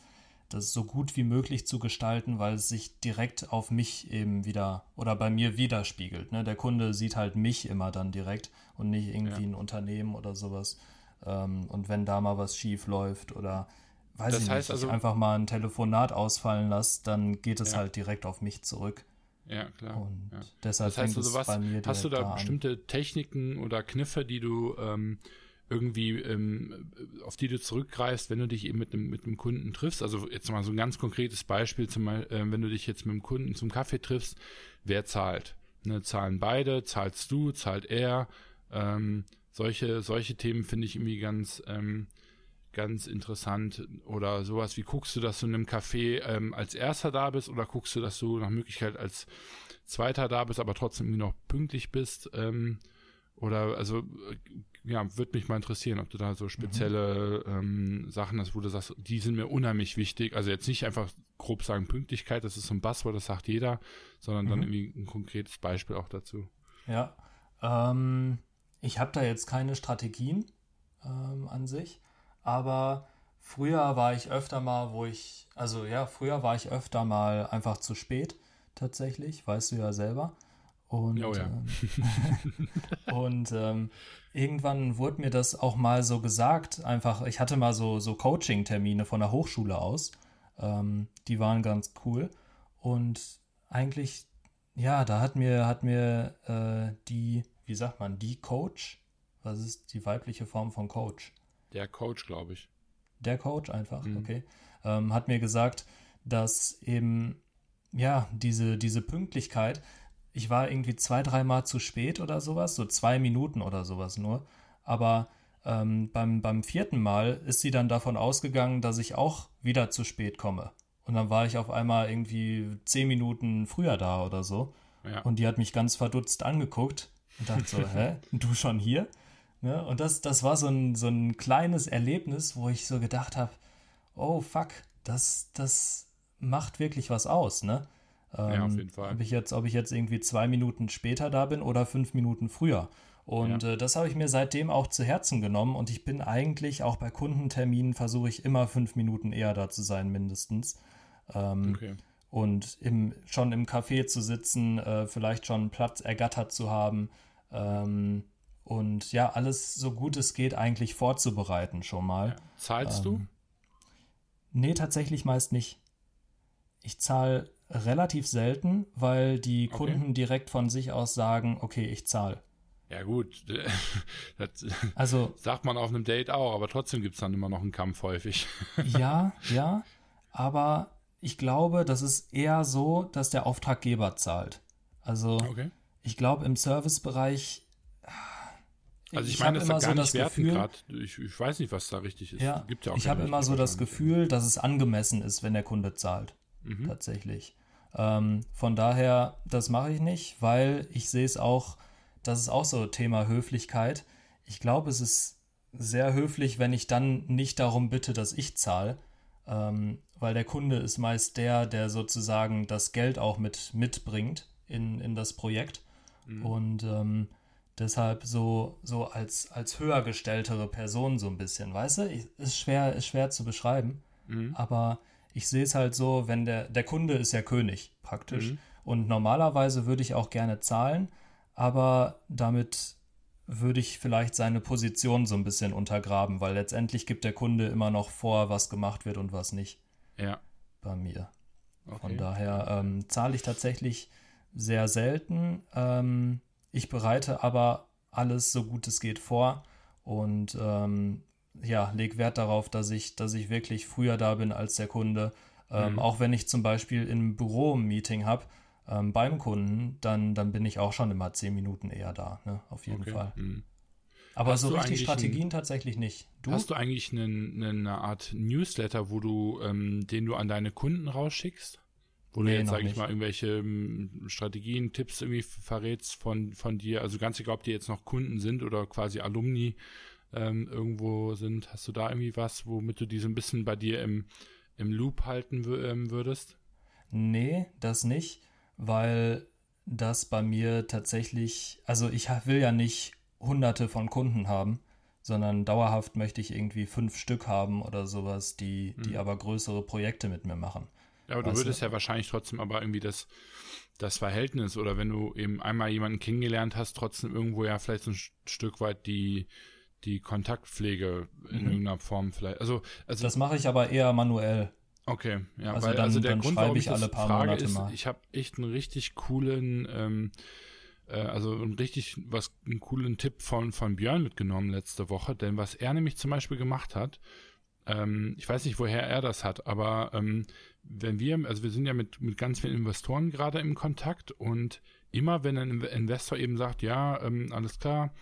das so gut wie möglich zu gestalten, weil es sich direkt auf mich eben wieder oder bei mir widerspiegelt. Ne? Der Kunde sieht halt mich immer dann direkt und nicht irgendwie ja. ein Unternehmen oder sowas. Ähm, und wenn da mal was schief läuft oder weiß das ich nicht, also, ich einfach mal ein Telefonat ausfallen lasse, dann geht es ja. halt direkt auf mich zurück. Ja, klar. Und ja. deshalb das heißt, also was, bei mir Hast du da, da bestimmte Techniken oder Kniffe, die du ähm, irgendwie, ähm, auf die du zurückgreifst, wenn du dich eben mit einem, mit Kunden triffst. Also jetzt mal so ein ganz konkretes Beispiel, zum äh, wenn du dich jetzt mit einem Kunden zum Kaffee triffst, wer zahlt? Ne, zahlen beide, zahlst du, zahlt er? Ähm, solche, solche Themen finde ich irgendwie ganz, ähm, ganz interessant. Oder sowas wie guckst du, dass du in einem Café ähm, als Erster da bist oder guckst du, dass du nach Möglichkeit als Zweiter da bist, aber trotzdem noch pünktlich bist? Ähm, oder also ja, würde mich mal interessieren, ob du da so spezielle mhm. ähm, Sachen hast, wo du sagst, die sind mir unheimlich wichtig. Also jetzt nicht einfach grob sagen Pünktlichkeit, das ist so ein Buzzword, das sagt jeder, sondern mhm. dann irgendwie ein konkretes Beispiel auch dazu. Ja, ähm, ich habe da jetzt keine Strategien ähm, an sich, aber früher war ich öfter mal, wo ich, also ja, früher war ich öfter mal einfach zu spät tatsächlich, weißt du ja selber. Und, Oh ja. ähm, und ähm, irgendwann wurde mir das auch mal so gesagt, einfach, ich hatte mal so, so Coaching-Termine von der Hochschule aus. Ähm, die waren ganz cool. Und eigentlich, ja, da hat mir, hat mir äh, die, wie sagt man, die Coach, was ist die weibliche Form von Coach? Der Coach, glaube ich. Der Coach einfach, Mhm. okay, ähm, hat mir gesagt, dass eben, ja, diese, diese Pünktlichkeit, ich war irgendwie zwei, dreimal zu spät oder sowas, so zwei Minuten oder sowas nur, aber ähm, beim, beim vierten Mal ist sie dann davon ausgegangen, dass ich auch wieder zu spät komme. Und dann war ich auf einmal irgendwie zehn Minuten früher da oder so. Ja. Und die hat mich ganz verdutzt angeguckt und dachte so, hä, du schon hier? Ne? Und das, das war so ein, so ein kleines Erlebnis, wo ich so gedacht habe, oh fuck, das, das macht wirklich was aus, ne? Ja, auf jeden Fall. Ob ich, jetzt, ob ich jetzt irgendwie zwei Minuten später da bin oder fünf Minuten früher. Und Ja. äh, das habe ich mir seitdem auch zu Herzen genommen und ich bin eigentlich auch bei Kundenterminen versuche ich immer fünf Minuten eher da zu sein, mindestens. Ähm, Okay. und im, schon im Café zu sitzen, äh, vielleicht schon einen Platz ergattert zu haben ähm, und ja, alles so gut es geht eigentlich vorzubereiten schon mal. Zahlst du? Ähm, Nee, tatsächlich meist nicht. Ich zahle relativ selten, weil die Okay. Kunden direkt von sich aus sagen, okay, ich zahle. Ja, gut. Das Also sagt man auf einem Date auch, aber trotzdem gibt es dann immer noch einen Kampf häufig. ja, ja, aber ich glaube, das ist eher so, dass der Auftraggeber zahlt. Also Okay. ich glaube, im Servicebereich. Also ich, hab meine, das gar nicht werten Gefühl. Ich, ich weiß nicht, was da richtig ist. Ja, ja auch ich habe immer so das. Gefühl, dass es angemessen ist, wenn der Kunde zahlt. Mhm. Tatsächlich. Ähm, von daher, das mache ich nicht, weil ich sehe es auch, das ist auch so Thema Höflichkeit. Ich glaube, es ist sehr höflich, wenn ich dann nicht darum bitte, dass ich zahle, ähm, weil der Kunde ist meist der, der sozusagen das Geld auch mit mitbringt in, in das Projekt. Und ähm, deshalb so, so als, als höher gestelltere Person so ein bisschen, weißt du? Ist, schwer, ist schwer zu beschreiben, Mhm. aber ich sehe es halt so, wenn der, der Kunde ist ja König praktisch. Mhm. Und normalerweise würde ich auch gerne zahlen, aber damit würde ich vielleicht seine Position so ein bisschen untergraben, weil letztendlich gibt der Kunde immer noch vor, was gemacht wird und was nicht Ja. bei mir. Von Okay. daher ähm, zahle ich tatsächlich sehr selten. Ähm, ich bereite aber alles so gut es geht vor und ähm, ja, leg Wert darauf, dass ich, dass ich wirklich früher da bin als der Kunde. Ähm, Mhm. Auch wenn ich zum Beispiel im Büro ein Meeting habe ähm, beim Kunden, dann, dann bin ich auch schon immer zehn Minuten eher da, ne? auf jeden Okay. Fall. Mhm. Aber Hast so richtig Strategien tatsächlich nicht. Du? Hast du eigentlich einen, eine Art Newsletter, wo du, ähm, den du an deine Kunden rausschickst? Wo Nee, du jetzt, noch sag ich mal, irgendwelche ähm, Strategien, Tipps irgendwie verrätst von, von dir, also ganz egal, ob die jetzt noch Kunden sind oder quasi Alumni ähm, irgendwo sind. Hast du da irgendwie was, womit du die so ein bisschen bei dir im, im Loop halten ähm, würdest? Nee, das nicht, weil das bei mir tatsächlich, also ich will ja nicht hunderte von Kunden haben, sondern dauerhaft möchte ich irgendwie fünf Stück haben oder sowas, die, die aber größere Projekte mit mir machen. Ja, aber du Weißt du- würdest ja wahrscheinlich trotzdem aber irgendwie das, das Verhältnis oder wenn du eben einmal jemanden kennengelernt hast, trotzdem irgendwo ja vielleicht so ein St- Stück weit die, die Kontaktpflege in Mhm. irgendeiner Form vielleicht. Also, also Das mache ich aber eher manuell. okay, ja, also weil dann- also der Grund, schreibe warum ich ich alle paar frage, Monate ist, mal. ich habe echt einen richtig coolen, ähm, äh, also einen richtig was einen coolen Tipp von von Björn mitgenommen letzte Woche, denn was er nämlich zum Beispiel gemacht hat, ähm, ich weiß nicht, woher er das hat, aber ähm, wenn wir, also wir sind ja mit, mit ganz vielen Investoren gerade im Kontakt und immer wenn ein Investor eben sagt, ja, ähm, alles klar,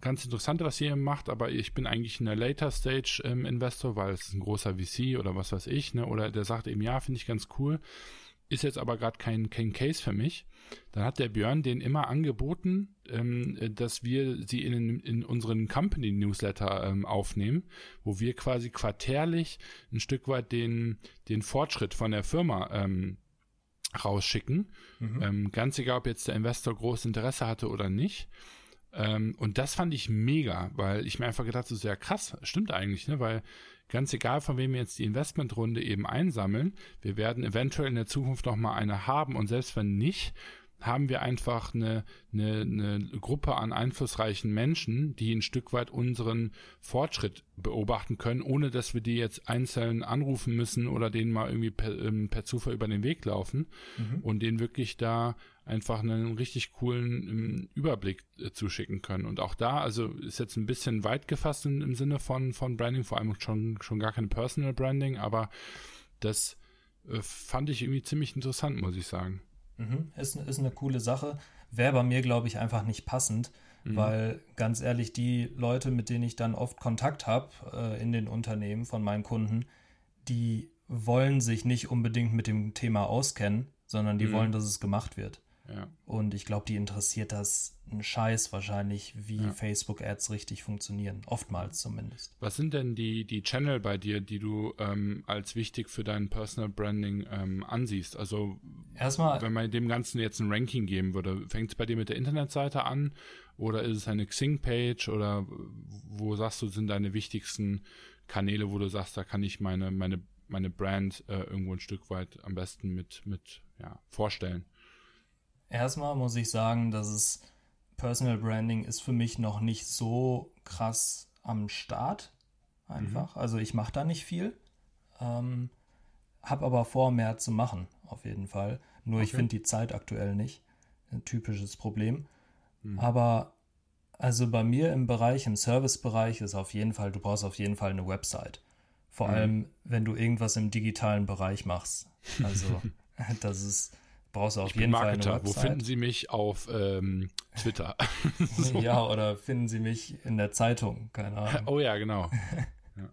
ganz interessant, was ihr macht, aber ich bin eigentlich ein Later Stage ähm, Investor, weil es ist ein großer VC oder was weiß ich, ne? Oder der sagt eben, ja, finde ich ganz cool, ist jetzt aber gerade kein, kein Case für mich. Dann hat der Björn den immer angeboten, ähm, äh, dass wir sie in, in unseren Company Newsletter ähm, aufnehmen, wo wir quasi quartärlich ein Stück weit den, den Fortschritt von der Firma ähm, rausschicken. Mhm. Ähm, ganz egal, ob jetzt der Investor großes Interesse hatte oder nicht. Ähm, und das fand ich mega, weil ich mir einfach gedacht habe, so ja krass, stimmt eigentlich, ne? Weil ganz egal, von wem wir jetzt die Investmentrunde eben einsammeln, wir werden eventuell in der Zukunft noch mal eine haben und selbst wenn nicht, haben wir einfach eine, eine, eine Gruppe an einflussreichen Menschen, die ein Stück weit unseren Fortschritt beobachten können, ohne dass wir die jetzt einzeln anrufen müssen oder denen mal irgendwie per, ähm, per Zufall über den Weg laufen mhm. und denen wirklich da einfach einen richtig coolen ähm, Überblick äh, zuschicken können. Und auch da, also ist jetzt ein bisschen weit gefasst in, im Sinne von, von Branding, vor allem schon, schon gar kein Personal Branding, aber das äh, fand ich irgendwie ziemlich interessant, muss ich sagen. Mhm. Ist, ist eine coole Sache. Wäre bei mir, glaube ich, einfach nicht passend, mhm. weil ganz ehrlich, die Leute, mit denen ich dann oft Kontakt habe äh, in den Unternehmen von meinen Kunden, die wollen sich nicht unbedingt mit dem Thema auskennen, sondern die mhm. wollen, dass es gemacht wird. Ja. Und ich glaube, die interessiert das einen Scheiß wahrscheinlich, wie ja. Facebook-Ads richtig funktionieren. Oftmals zumindest. Was sind denn die, die Channel bei dir, die du ähm, als wichtig für dein Personal Branding ähm, ansiehst? Also, Erstmal, wenn man dem Ganzen jetzt ein Ranking geben würde, fängt es bei dir mit der Internetseite an? Oder ist es eine Xing-Page? Oder wo sagst du, sind deine wichtigsten Kanäle, wo du sagst, da kann ich meine, meine, meine Brand äh, irgendwo ein Stück weit am besten mit, mit ja, vorstellen? Erstmal muss ich sagen, dass es Personal Branding ist für mich noch nicht so krass am Start. Einfach. Mhm. Also ich mache da nicht viel. Ähm, hab aber vor, mehr zu machen, auf jeden Fall. Nur okay. ich finde die Zeit aktuell nicht. Ein typisches Problem. Mhm. Aber also bei mir im Bereich, im Servicebereich ist auf jeden Fall, du brauchst auf jeden Fall eine Website. Vor mhm. allem, wenn du irgendwas im digitalen Bereich machst. Also, das ist, brauchst du auf jeden Fall eine Website. Wo finden Sie mich auf ähm, Twitter? so. Ja, oder finden Sie mich in der Zeitung, keine Ahnung. Oh ja, genau. Ja.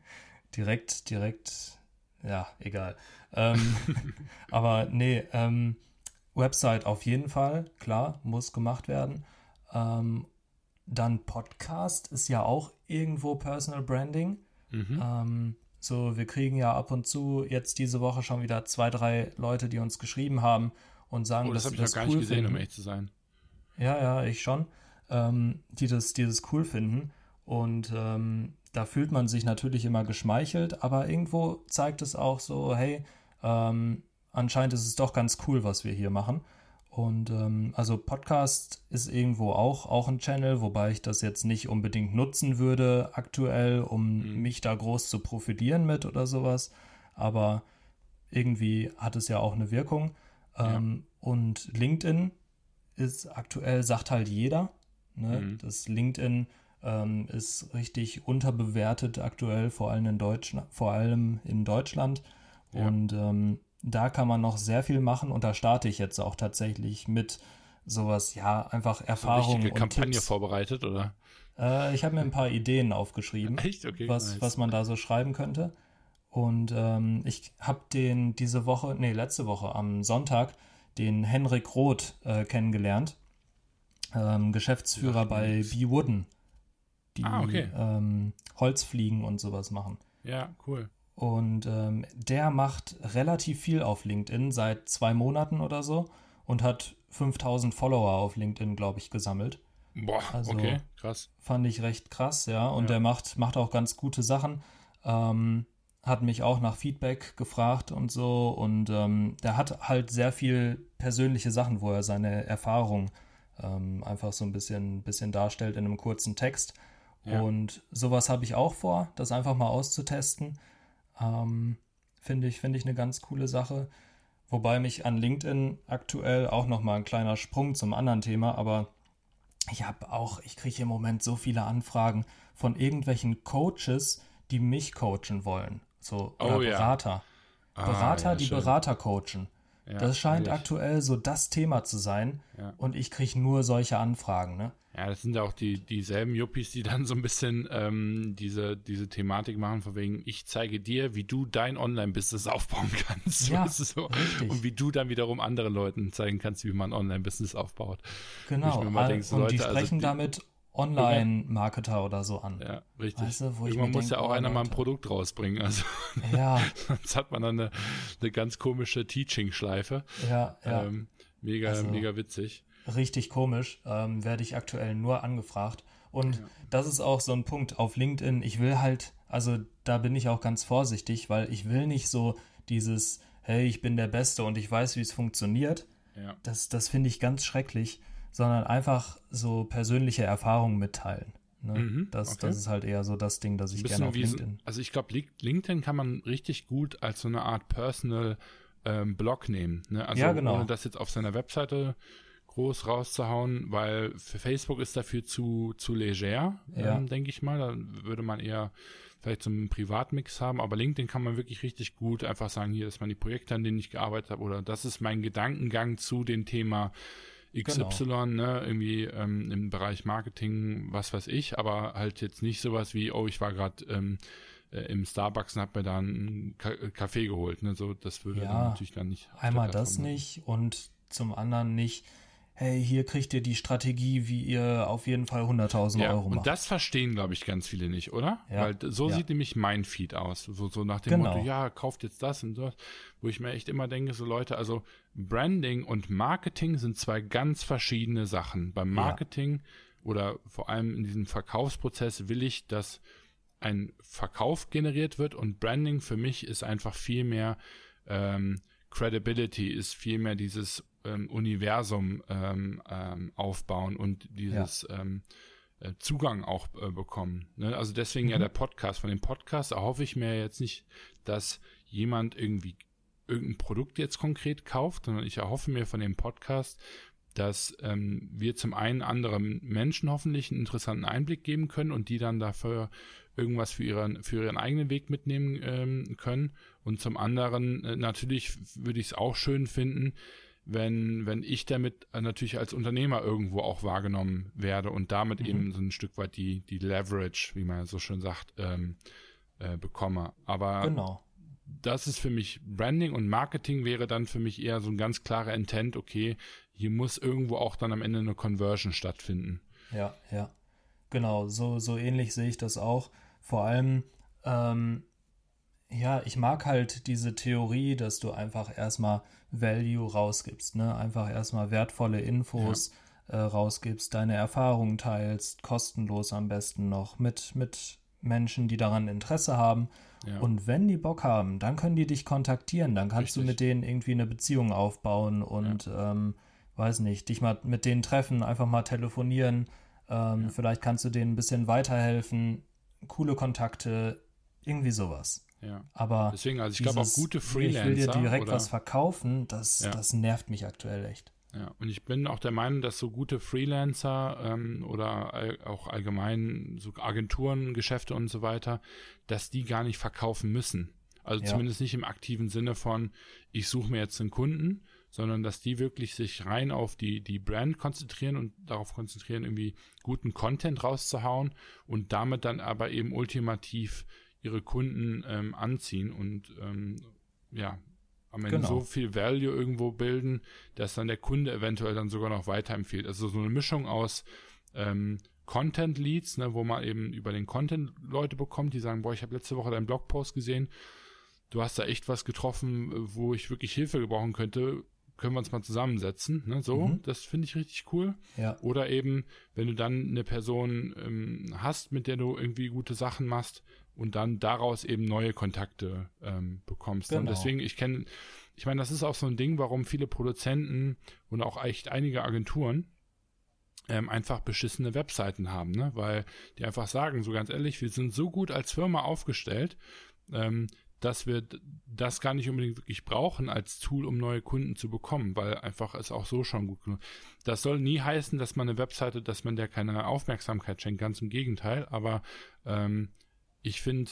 direkt, direkt, ja, egal. Ähm, aber nee, ähm, Website auf jeden Fall, klar, muss gemacht werden. Ähm, dann Podcast ist ja auch irgendwo Personal Branding. Mhm. Ähm, so, wir kriegen ja ab und zu jetzt diese Woche schon wieder zwei, drei Leute, die uns geschrieben haben und sagen, oh, das dass sie das ich noch gar cool nicht gesehen, finden. um echt zu sein. Ja, ja, ich schon. Ähm, die, das, die das cool finden. Und ähm, da fühlt man sich natürlich immer geschmeichelt, aber irgendwo zeigt es auch so, hey, ähm, anscheinend ist es doch ganz cool, was wir hier machen. Und ähm, also Podcast ist irgendwo auch, auch ein Channel, wobei ich das jetzt nicht unbedingt nutzen würde aktuell, um mhm. mich da groß zu profilieren mit oder sowas. Aber irgendwie hat es ja auch eine Wirkung. Ähm, ja. Und LinkedIn ist aktuell, sagt halt jeder. Ne? Mhm. Das LinkedIn ähm, ist richtig unterbewertet aktuell, vor allem in, Deutsch, vor allem in Deutschland. Ja. Und ähm, da kann man noch sehr viel machen und da starte ich jetzt auch tatsächlich mit sowas, ja, einfach Erfahrungen. Eine Kampagne Tipps. vorbereitet, oder? Äh, ich habe mir ein paar Ideen aufgeschrieben, Echt? Okay, was, nice. was man da so schreiben könnte. Und ähm, ich habe den diese Woche, nee, letzte Woche am Sonntag, den Henrik Roth äh, kennengelernt. Ähm, Geschäftsführer Ach, bei B. Wooden, die ah, okay. ähm, Holzfliegen und sowas machen. Ja, cool. Und ähm, der macht relativ viel auf LinkedIn seit zwei Monaten oder so und hat 5000 Follower auf LinkedIn, glaube ich, gesammelt. Boah, also, okay, krass. Fand ich recht krass, ja. Und ja. der macht, macht auch ganz gute Sachen. Ähm, hat mich auch nach Feedback gefragt und so. Und ähm, der hat halt sehr viel persönliche Sachen, wo er seine Erfahrung ähm, einfach so ein bisschen, bisschen darstellt in einem kurzen Text. Ja. Und sowas habe ich auch vor, das einfach mal auszutesten. Ähm, Finde ich, find ich eine ganz coole Sache. Wobei mich an LinkedIn aktuell auch nochmal ein kleiner Sprung zum anderen Thema, aber ich habe auch, ich kriege im Moment so viele Anfragen von irgendwelchen Coaches, die mich coachen wollen. So, oder oh, Berater. Ja. Ah, Berater, ja, die schön. Berater coachen. Ja, das scheint ehrlich. aktuell so das Thema zu sein. Und ich kriege nur solche Anfragen, ne? Ja, das sind ja auch die, dieselben Yuppies, die dann so ein bisschen ähm, diese, diese Thematik machen, von wegen, ich zeige dir, wie du dein Online-Business aufbauen kannst. Ja, so. Und wie du dann wiederum anderen Leuten zeigen kannst, wie man Online-Business aufbaut. Genau. Denk, so, und Leute, die also sprechen also, damit Online-Marketer oder so an. Ja, richtig. Weißt du, Irgendwann muss denk, ja auch oh, einer mal ein Produkt rausbringen. Also ja. sonst hat man dann eine, eine ganz komische Teaching-Schleife. Ja, ja. Ähm, mega, also, mega witzig. Richtig komisch. Ähm, werde ich aktuell nur angefragt. Und ja. das ist auch so ein Punkt auf LinkedIn. Ich will halt, also da bin ich auch ganz vorsichtig, weil ich will nicht so dieses, hey, ich bin der Beste und ich weiß, wie es funktioniert, ja. das, das finde ich ganz schrecklich, sondern einfach so persönliche Erfahrungen mitteilen. Ne? Mhm, das, okay. das ist halt eher so das Ding, das ich gerne auf LinkedIn. also ich glaube, LinkedIn kann man richtig gut als so eine Art Personal ähm, Blog nehmen. Ne? Also ja, genau. ohne das jetzt auf seiner Webseite groß rauszuhauen, weil für Facebook ist dafür zu, zu leger, ja. ähm, denke ich mal. Da würde man eher vielleicht so einen Privatmix haben, aber LinkedIn kann man wirklich richtig gut einfach sagen, hier ist man die Projekte, an denen ich gearbeitet habe, oder das ist mein Gedankengang zu dem Thema XY, genau. ne, irgendwie ähm, im Bereich Marketing, was weiß ich, aber halt jetzt nicht sowas wie, oh, ich war gerade ähm, äh, im Starbucks und habe mir da einen Ka Kaffee geholt. Ne? So, das würde ja, natürlich dann nicht. Einmal das nicht und zum anderen nicht, hey, hier kriegt ihr die Strategie, wie ihr auf jeden Fall 100.000 ja, Euro macht. Und das verstehen, glaube ich, ganz viele nicht, oder? Ja, Weil so ja. sieht nämlich mein Feed aus. So, so nach dem genau. Motto, ja, kauft jetzt das und das. Wo ich mir echt immer denke, so Leute, also Branding und Marketing sind zwei ganz verschiedene Sachen. Beim Marketing oder vor allem in diesem Verkaufsprozess will ich, dass ein Verkauf generiert wird und Branding für mich ist einfach viel mehr ähm, Credibility, ist viel mehr dieses ähm, Universum ähm, ähm, aufbauen und dieses ja. ähm, äh, Zugang auch äh, bekommen. Ne? Also deswegen mhm. ja der Podcast. Von dem Podcast erhoffe ich mir jetzt nicht, dass jemand irgendwie irgendein Produkt jetzt konkret kauft, sondern ich erhoffe mir von dem Podcast, dass ähm, wir zum einen anderen Menschen hoffentlich einen interessanten Einblick geben können und die dann dafür irgendwas für ihren, für ihren eigenen Weg mitnehmen ähm, können. Und zum anderen, äh, natürlich würde ich es auch schön finden, wenn, wenn ich damit äh, natürlich als Unternehmer irgendwo auch wahrgenommen werde und damit mhm. eben so ein Stück weit die, die Leverage, wie man so schön sagt, ähm, äh, bekomme. Aber genau. das ist für mich Branding und Marketing wäre dann für mich eher so ein ganz klarer Intent, okay, hier muss irgendwo auch dann am Ende eine Conversion stattfinden. Ja, ja. Genau, so, so ähnlich sehe ich das auch. Vor allem, ähm, ja, ich mag halt diese Theorie, dass du einfach erstmal Value rausgibst, ne? Einfach erstmal wertvolle Infos ja. äh, rausgibst, deine Erfahrungen teilst, kostenlos am besten noch mit, mit Menschen, die daran Interesse haben. Ja. Und wenn die Bock haben, dann können die dich kontaktieren, dann kannst Richtig. du mit denen irgendwie eine Beziehung aufbauen und ja. ähm, weiß nicht, dich mal mit denen treffen, einfach mal telefonieren. Ähm, vielleicht kannst du denen ein bisschen weiterhelfen, coole Kontakte, irgendwie sowas. Ja. Aber deswegen, also ich glaube auch gute Freelancer. Ich will dir direkt oder? was verkaufen, das, ja. das nervt mich aktuell echt. Ja, und ich bin auch der Meinung, dass so gute Freelancer ähm, oder all, auch allgemein so Agenturen, Geschäfte und so weiter, dass die gar nicht verkaufen müssen. Also ja. zumindest nicht im aktiven Sinne von, ich suche mir jetzt einen Kunden, sondern dass die wirklich sich rein auf die, die Brand konzentrieren und darauf konzentrieren, irgendwie guten Content rauszuhauen und damit dann aber eben ultimativ ihre Kunden ähm, anziehen und ähm, ja, am Ende genau. so viel Value irgendwo bilden, dass dann der Kunde eventuell dann sogar noch weiterempfiehlt. Also so eine Mischung aus ähm, Content Leads, ne, wo man eben über den Content Leute bekommt, die sagen, boah, ich habe letzte Woche deinen Blogpost gesehen, du hast da echt was getroffen, wo ich wirklich Hilfe gebrauchen könnte, können wir uns mal zusammensetzen, ne? So, mhm. das finde ich richtig cool. Ja. Oder eben, wenn du dann eine Person ähm, hast, mit der du irgendwie gute Sachen machst, und dann daraus eben neue Kontakte ähm, bekommst. Genau. Und deswegen, ich kenne, ich meine, das ist auch so ein Ding, warum viele Produzenten und auch echt einige Agenturen ähm, einfach beschissene Webseiten haben, ne? weil die einfach sagen, so ganz ehrlich, wir sind so gut als Firma aufgestellt, ähm, dass wir das gar nicht unbedingt wirklich brauchen als Tool, um neue Kunden zu bekommen, weil einfach es auch so schon gut genug. Das soll nie heißen, dass man eine Webseite, dass man der keine Aufmerksamkeit schenkt, ganz im Gegenteil, aber ähm, ich finde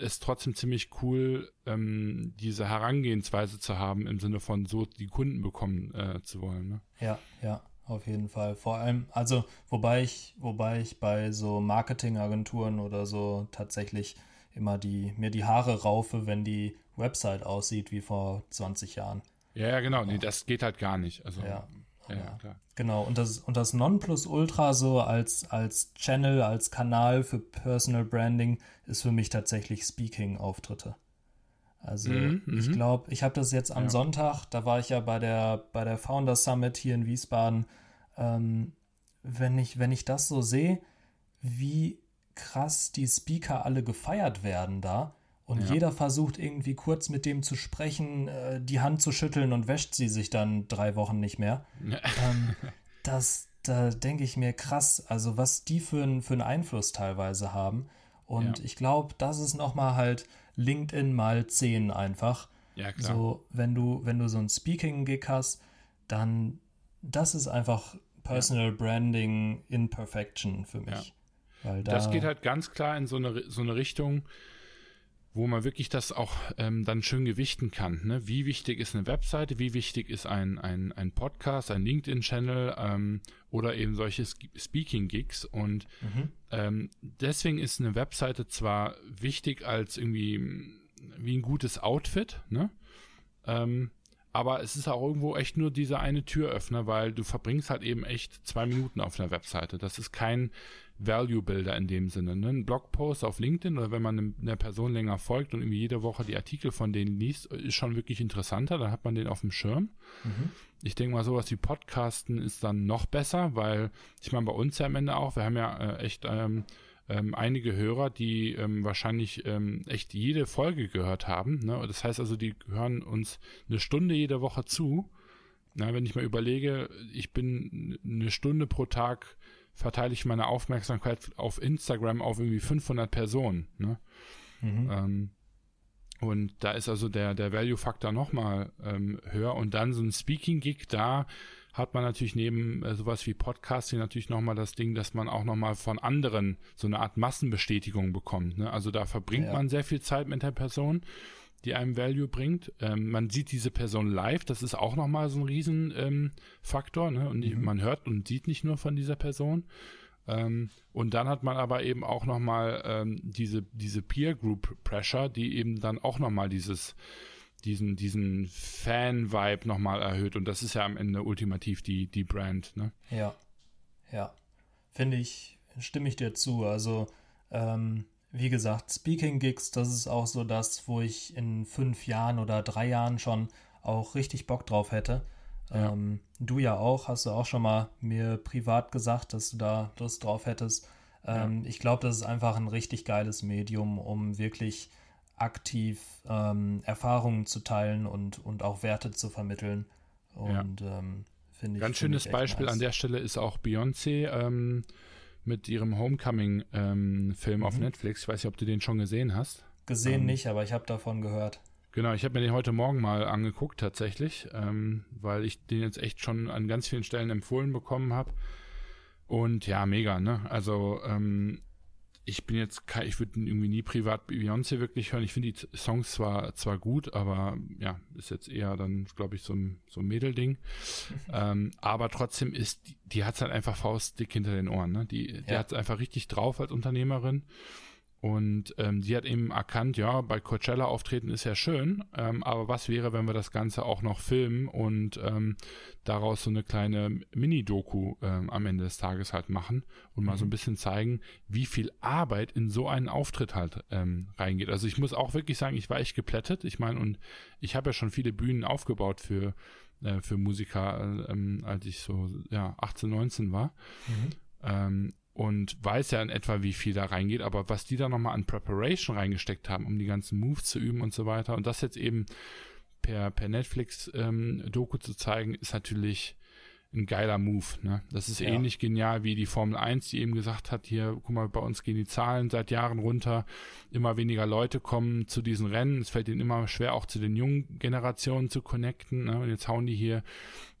es trotzdem ziemlich cool, ähm, diese Herangehensweise zu haben, im Sinne von so die Kunden bekommen äh, zu wollen. Ne? Ja, ja, auf jeden Fall. Vor allem, also wobei ich, wobei ich bei so Marketingagenturen oder so tatsächlich immer die, mir die Haare raufe, wenn die Website aussieht wie vor 20 Jahren. Ja, ja, genau. Nee, das geht halt gar nicht. Also, ja. Ja, klar. Genau, und das, und das Nonplusultra so als, als Channel, als Kanal für Personal Branding ist für mich tatsächlich Speaking-Auftritte. Also mhm, ich mhm. glaube, ich habe das jetzt am ja. Sonntag, da war ich ja bei der, bei der Founder Summit hier in Wiesbaden. Ähm, wenn, ich, wenn ich das so sehe, wie krass die Speaker alle gefeiert werden da Und ja. jeder versucht irgendwie kurz mit dem zu sprechen, äh, die Hand zu schütteln und wäscht sie sich dann drei Wochen nicht mehr. Ja. Ähm, das, da denke ich mir krass, also was die für, ein, für einen Einfluss teilweise haben. Und ja. ich glaube, das ist nochmal halt LinkedIn mal 10 einfach. Ja, klar. So, wenn du, wenn du so ein Speaking-Gig hast, dann das ist einfach Personal ja. Branding in Perfection für mich. Ja. Da das geht halt ganz klar in so eine, so eine Richtung, wo man wirklich das auch ähm, dann schön gewichten kann. Ne? Wie wichtig ist eine Webseite, wie wichtig ist ein, ein, ein Podcast, ein LinkedIn-Channel ähm, oder eben solche Speaking-Gigs. Und mhm. ähm, deswegen ist eine Webseite zwar wichtig als irgendwie wie ein gutes Outfit, ne? Ähm, aber es ist auch irgendwo echt nur dieser eine Türöffner, weil du verbringst halt eben echt zwei Minuten auf einer Webseite. Das ist kein Value Builder in dem Sinne. Ne? Ein Blogpost auf LinkedIn oder wenn man einer Person länger folgt und irgendwie jede Woche die Artikel von denen liest, ist schon wirklich interessanter. Da hat man den auf dem Schirm. Mhm. Ich denke mal, sowas wie Podcasten ist dann noch besser, weil ich meine, bei uns ja am Ende auch, wir haben ja äh, echt ähm, ähm, einige Hörer, die ähm, wahrscheinlich ähm, echt jede Folge gehört haben. Ne? Das heißt also, die hören uns eine Stunde jede Woche zu. Na, wenn ich mal überlege, ich bin eine Stunde pro Tag verteile ich meine Aufmerksamkeit auf Instagram auf irgendwie 500 Personen. Ne? Mhm. Ähm, und da ist also der, der Value-Faktor nochmal ähm, höher. Und dann so ein Speaking-Gig, da hat man natürlich neben äh, sowas wie Podcasting natürlich nochmal das Ding, dass man auch nochmal von anderen so eine Art Massenbestätigung bekommt. Ne? Also da verbringt ja. man sehr viel Zeit mit der Person die einem Value bringt. Ähm, man sieht diese Person live, das ist auch nochmal so ein Riesenfaktor. Ähm, ne? Und mhm. man hört und sieht nicht nur von dieser Person. Ähm, und dann hat man aber eben auch nochmal ähm, diese, diese Peer Group Pressure, die eben dann auch nochmal dieses, diesen, diesen Fan-Vibe nochmal erhöht. Und das ist ja am Ende ultimativ die, die Brand. Ne? Ja, ja. Finde ich, stimme ich dir zu. Also, ähm, wie gesagt, Speaking Gigs, das ist auch so das, wo ich in fünf Jahren oder drei Jahren schon auch richtig Bock drauf hätte. Ja. Ähm, du ja auch, hast du auch schon mal mir privat gesagt, dass du da Lust drauf hättest. Ähm, ja. Ich glaube, das ist einfach ein richtig geiles Medium, um wirklich aktiv ähm, Erfahrungen zu teilen und, und auch Werte zu vermitteln. Und ja. ähm, finde ich. Ganz schönes Beispiel nice. an der Stelle ist auch Beyoncé ähm, mit ihrem Homecoming-Film ähm, mhm. auf Netflix. Ich weiß nicht, ob du den schon gesehen hast. Gesehen ähm, nicht, aber ich habe davon gehört. Genau, ich habe mir den heute Morgen mal angeguckt tatsächlich, ähm, weil ich den jetzt echt schon an ganz vielen Stellen empfohlen bekommen habe. Und ja, mega, ne? Also ähm, ich bin jetzt, ich würde irgendwie nie privat Beyoncé wirklich hören. Ich finde die Songs zwar, zwar gut, aber ja, ist jetzt eher dann, glaube ich, so ein, so ein Mädelding. ähm, aber trotzdem ist, die, die hat es halt einfach faustdick hinter den Ohren. Ne? Die, ja. die hat es einfach richtig drauf als Unternehmerin. Und ähm, sie hat eben erkannt, ja, bei Coachella auftreten ist ja schön, ähm, aber was wäre, wenn wir das Ganze auch noch filmen und ähm, daraus so eine kleine Mini-Doku ähm, am Ende des Tages halt machen und mal so ein mhm. bisschen zeigen, wie viel Arbeit in so einen Auftritt halt ähm, reingeht. Also ich muss auch wirklich sagen, ich war echt geplättet. Ich meine, und ich habe ja schon viele Bühnen aufgebaut für, äh, für Musiker, äh, ähm, als ich so ja, 18, 19 war. Mhm. Ähm, und weiß ja in etwa, wie viel da reingeht, aber was die da nochmal an Preparation reingesteckt haben, um die ganzen Moves zu üben und so weiter und das jetzt eben per, per Netflix-Doku ähm, zu zeigen, ist natürlich ein geiler Move. Ne? Das ist ja. ähnlich genial wie die Formel 1, die eben gesagt hat, hier, guck mal, bei uns gehen die Zahlen seit Jahren runter, immer weniger Leute kommen zu diesen Rennen, es fällt ihnen immer schwer, auch zu den jungen Generationen zu connecten. Ne? Und jetzt hauen die hier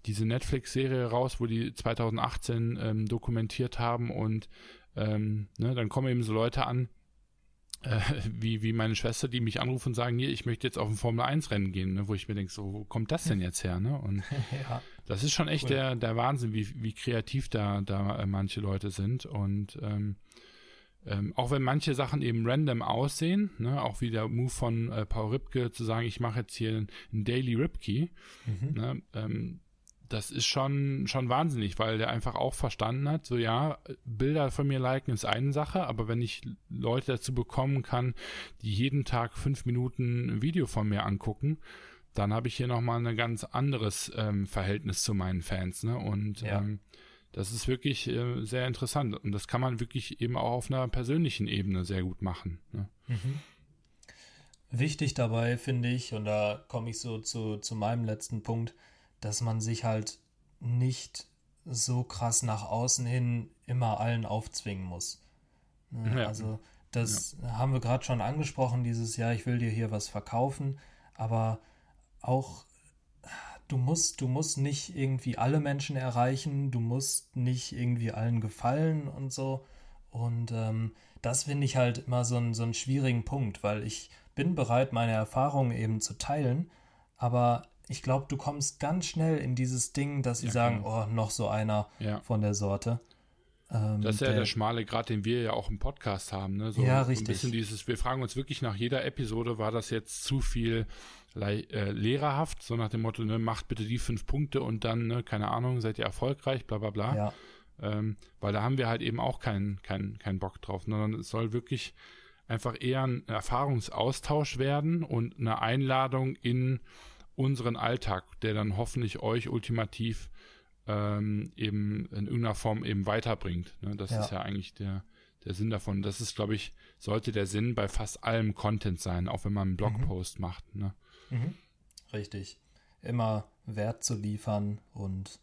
diese Netflix-Serie raus, wo die 2018 ähm, dokumentiert haben und ähm, ne, dann kommen eben so Leute an, äh, wie, wie meine Schwester, die mich anrufen und sagen, hier, ich möchte jetzt auf ein Formel-1-Rennen gehen, ne, wo ich mir denke, so, wo kommt das denn jetzt her? Ne? Und ja. Das ist schon echt cool. der, der Wahnsinn, wie, wie kreativ da, da äh, manche Leute sind. Und ähm, ähm, auch wenn manche Sachen eben random aussehen, ne, auch wie der Move von äh, Paul Ripke zu sagen, ich mache jetzt hier einen Daily Ripkey, mhm. ne, ähm, das ist schon, schon wahnsinnig, weil der einfach auch verstanden hat, so ja, Bilder von mir liken ist eine Sache, aber wenn ich Leute dazu bekommen kann, die jeden Tag fünf Minuten ein Video von mir angucken, dann habe ich hier nochmal ein ganz anderes ähm, Verhältnis zu meinen Fans, ne? Und ja. ähm, das ist wirklich äh, sehr interessant. Und das kann man wirklich eben auch auf einer persönlichen Ebene sehr gut machen. Ne? Mhm. wichtig dabei, finde ich, und da komme ich so zu, zu meinem letzten Punkt, dass man sich halt nicht so krass nach außen hin immer allen aufzwingen muss. Ne? Ja. Also das ja. haben wir gerade schon angesprochen, dieses Jahr, ich will dir hier was verkaufen, aber auch du musst, du musst nicht irgendwie alle Menschen erreichen, du musst nicht irgendwie allen gefallen und so. Und ähm, das finde ich halt immer so, ein, so einen schwierigen Punkt, weil ich bin bereit, meine Erfahrungen eben zu teilen, aber ich glaube, du kommst ganz schnell in dieses Ding, dass sie ja, sagen, oh, noch so einer ja. von der Sorte. Ähm, das ist ja der, der schmale Grad, den wir ja auch im Podcast haben. Ne? So, ja, richtig. ein bisschen dieses, wir fragen uns wirklich nach jeder Episode, war das jetzt zu viel äh, lehrerhaft, so nach dem Motto, ne, macht bitte die fünf Punkte und dann, ne, keine Ahnung, seid ihr erfolgreich, bla bla bla. Ja. Ähm, weil da haben wir halt eben auch keinen keinen keinen Bock drauf, sondern es soll wirklich einfach eher ein Erfahrungsaustausch werden und eine Einladung in unseren Alltag, der dann hoffentlich euch ultimativ ähm, eben in irgendeiner Form eben weiterbringt. Ne? Das ja. ist ja eigentlich der, der Sinn davon. Das ist, glaube ich, sollte der Sinn bei fast allem Content sein, auch wenn man einen Blogpost mhm. macht. Ne? Mhm. Richtig. Immer Wert zu liefern und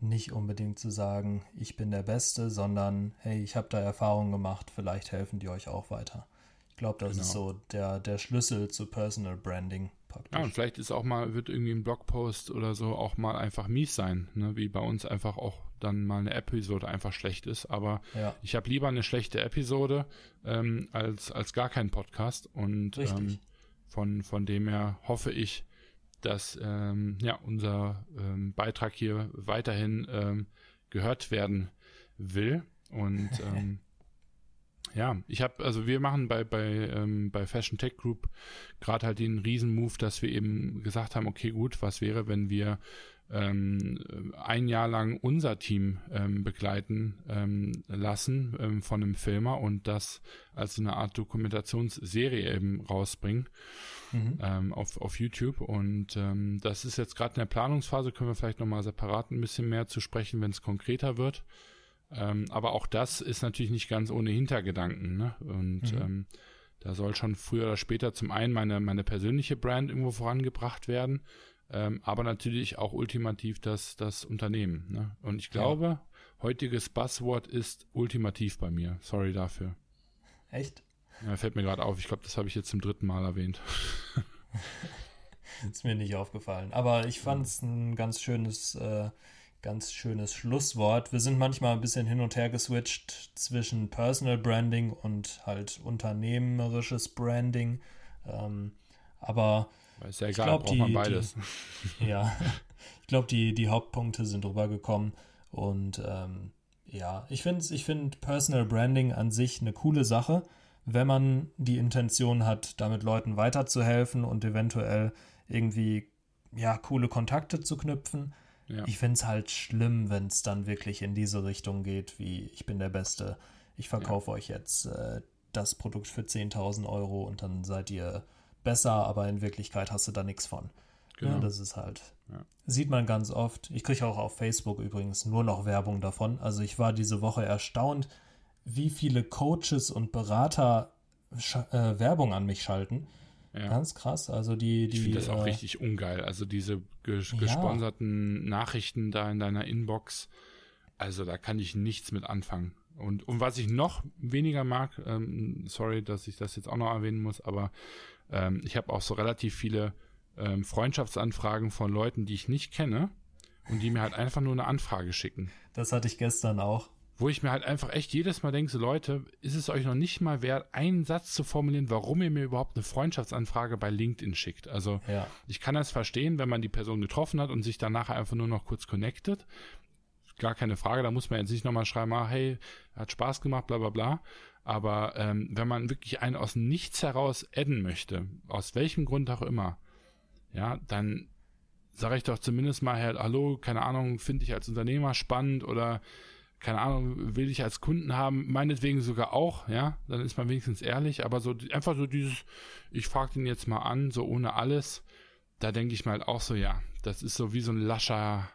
nicht unbedingt zu sagen, ich bin der Beste, sondern hey, ich habe da Erfahrungen gemacht, vielleicht helfen die euch auch weiter. Ich glaube, das genau. ist so der, der Schlüssel zu Personal Branding praktisch. Ja, und vielleicht ist auch mal, wird irgendwie ein Blogpost oder so auch mal einfach mies sein, ne? wie bei uns einfach auch dann mal eine Episode einfach schlecht ist. Aber ja. ich habe lieber eine schlechte Episode ähm, als, als gar keinen Podcast. Und ähm, von, von dem her hoffe ich, dass ähm, ja, unser ähm, Beitrag hier weiterhin ähm, gehört werden will. Und ähm, ja, ich habe, also wir machen bei, bei, ähm, bei Fashion Tech Group gerade halt den Riesenmove, dass wir eben gesagt haben, okay, gut, was wäre, wenn wir ähm, ein Jahr lang unser Team ähm, begleiten ähm, lassen ähm, von einem Filmer und das als eine Art Dokumentationsserie eben rausbringen mhm. ähm, auf, auf YouTube. Und ähm, das ist jetzt gerade in der Planungsphase, können wir vielleicht nochmal separat ein bisschen mehr zu sprechen, wenn es konkreter wird. Ähm, aber auch das ist natürlich nicht ganz ohne Hintergedanken. Ne? Und mhm. ähm, da soll schon früher oder später zum einen meine, meine persönliche Brand irgendwo vorangebracht werden, ähm, aber natürlich auch ultimativ das, das Unternehmen. Ne? Und ich glaube, ja. heutiges Buzzword ist ultimativ bei mir. Sorry dafür. Echt? Ja, fällt mir gerade auf. Ich glaube, das habe ich jetzt zum dritten Mal erwähnt. ist mir nicht aufgefallen. Aber ich fand es ein ganz schönes äh, ganz schönes Schlusswort. Wir sind manchmal ein bisschen hin und her geswitcht zwischen Personal Branding und halt unternehmerisches Branding. Ähm, aber ist ja egal, ich glaub, braucht die, man beides. Die, ja, ich glaube, die, die Hauptpunkte sind rübergekommen. Und ähm, ja, ich finde ich find Personal Branding an sich eine coole Sache, wenn man die Intention hat, damit Leuten weiterzuhelfen und eventuell irgendwie ja, coole Kontakte zu knüpfen. Ja. Ich finde es halt schlimm, wenn es dann wirklich in diese Richtung geht, wie ich bin der Beste, ich verkaufe ja. euch jetzt äh, das Produkt für 10.000 Euro und dann seid ihr besser, aber in Wirklichkeit hast du da nichts von. Genau. Ja, das ist halt, sieht man ganz oft. Ich kriege auch auf Facebook übrigens nur noch Werbung davon. Also ich war diese Woche erstaunt, wie viele Coaches und Berater äh, Werbung an mich schalten. Ja. Ganz krass. Also die, die. Ich finde das auch äh, richtig ungeil. Also diese ges gesponserten ja. Nachrichten da in deiner Inbox. Also da kann ich nichts mit anfangen. Und, und was ich noch weniger mag, ähm, sorry, dass ich das jetzt auch noch erwähnen muss, aber ähm, ich habe auch so relativ viele ähm, Freundschaftsanfragen von Leuten, die ich nicht kenne und die mir halt einfach nur eine Anfrage schicken. Das hatte ich gestern auch wo ich mir halt einfach echt jedes Mal denke, so Leute, ist es euch noch nicht mal wert, einen Satz zu formulieren, warum ihr mir überhaupt eine Freundschaftsanfrage bei LinkedIn schickt. Also ja. ich kann das verstehen, wenn man die Person getroffen hat und sich danach einfach nur noch kurz connectet. Gar keine Frage, da muss man jetzt nicht nochmal schreiben, ah, hey, hat Spaß gemacht, bla bla bla. Aber ähm, wenn man wirklich einen aus nichts heraus adden möchte, aus welchem Grund auch immer, ja, dann sage ich doch zumindest mal, halt, hallo, keine Ahnung, finde ich als Unternehmer spannend oder keine Ahnung, will ich als Kunden haben, meinetwegen sogar auch, ja, dann ist man wenigstens ehrlich, aber so einfach so dieses, ich frage den jetzt mal an, so ohne alles, da denke ich mal halt auch so, ja, das ist so wie so ein lascher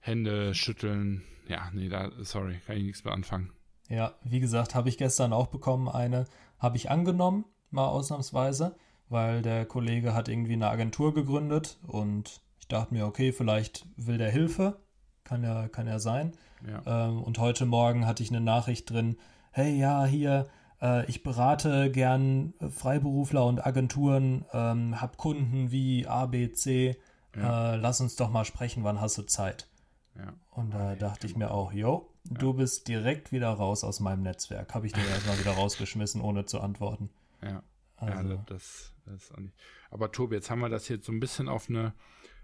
Hände schütteln, ja, nee, da, sorry, kann ich nichts mehr anfangen. Ja, wie gesagt, habe ich gestern auch bekommen, eine habe ich angenommen, mal ausnahmsweise, weil der Kollege hat irgendwie eine Agentur gegründet und ich dachte mir, okay, vielleicht will der Hilfe. Kann ja, kann ja sein. Ja. Ähm, und heute Morgen hatte ich eine Nachricht drin, hey ja, hier, äh, ich berate gern Freiberufler und Agenturen, ähm, hab Kunden wie A, B, C, ja. äh, lass uns doch mal sprechen, wann hast du Zeit? Ja. Und da dachte ich mir auch, ja. du bist direkt wieder raus aus meinem Netzwerk. Habe ich dir erstmal wieder rausgeschmissen, ohne zu antworten. Ja. Also. ja das, das ist auch nicht. Aber Tobi, jetzt haben wir das jetzt so ein bisschen auf eine,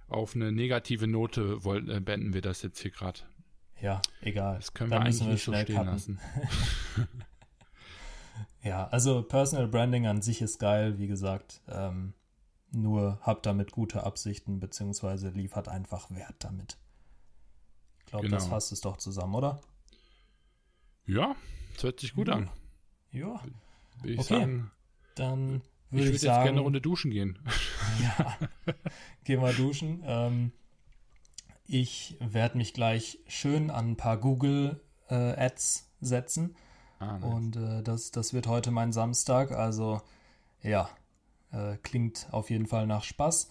auf eine negative Note, wollen, äh, beenden wir das jetzt hier gerade. Ja, egal. Das können wir eigentlich wir nicht so stehen cutten. lassen. ja, also Personal Branding an sich ist geil, wie gesagt. Ähm, nur habt damit gute Absichten, beziehungsweise liefert einfach Wert damit. Ich glaube, genau. das fasst es doch zusammen, oder? Ja, das hört sich gut ja. an. Ja. Will ich okay. sagen. Dann würde ich, würd ich sagen, jetzt gerne eine Runde duschen gehen. Ja, geh mal duschen. Ähm, ich werde mich gleich schön an ein paar Google äh, Ads setzen. Ah, nice. Und äh, das, das wird heute mein Samstag. Also ja, äh, klingt auf jeden Fall nach Spaß.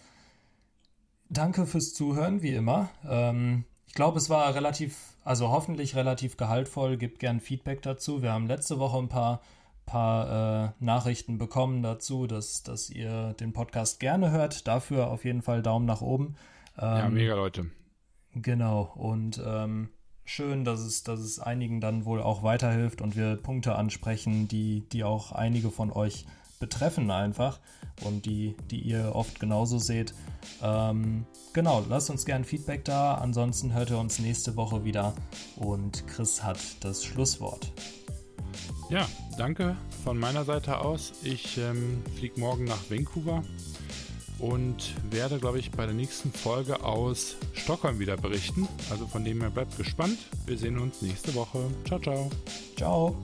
Danke fürs Zuhören, wie immer. Ähm, ich glaube, es war relativ, also hoffentlich relativ gehaltvoll. Gebt gern Feedback dazu. Wir haben letzte Woche ein paar, paar äh, Nachrichten bekommen dazu, dass, dass ihr den Podcast gerne hört. Dafür auf jeden Fall Daumen nach oben. Ähm, ja, mega Leute. Genau. Und ähm, schön, dass es, dass es einigen dann wohl auch weiterhilft und wir Punkte ansprechen, die, die auch einige von euch betreffen einfach und die, die ihr oft genauso seht. Ähm, genau, lasst uns gerne Feedback da. Ansonsten hört ihr uns nächste Woche wieder und Chris hat das Schlusswort. Ja, danke von meiner Seite aus. Ich ähm, fliege morgen nach Vancouver und werde, glaube ich, bei der nächsten Folge aus Stockholm wieder berichten. Also von dem her bleibt gespannt. Wir sehen uns nächste Woche. Ciao, ciao. Ciao.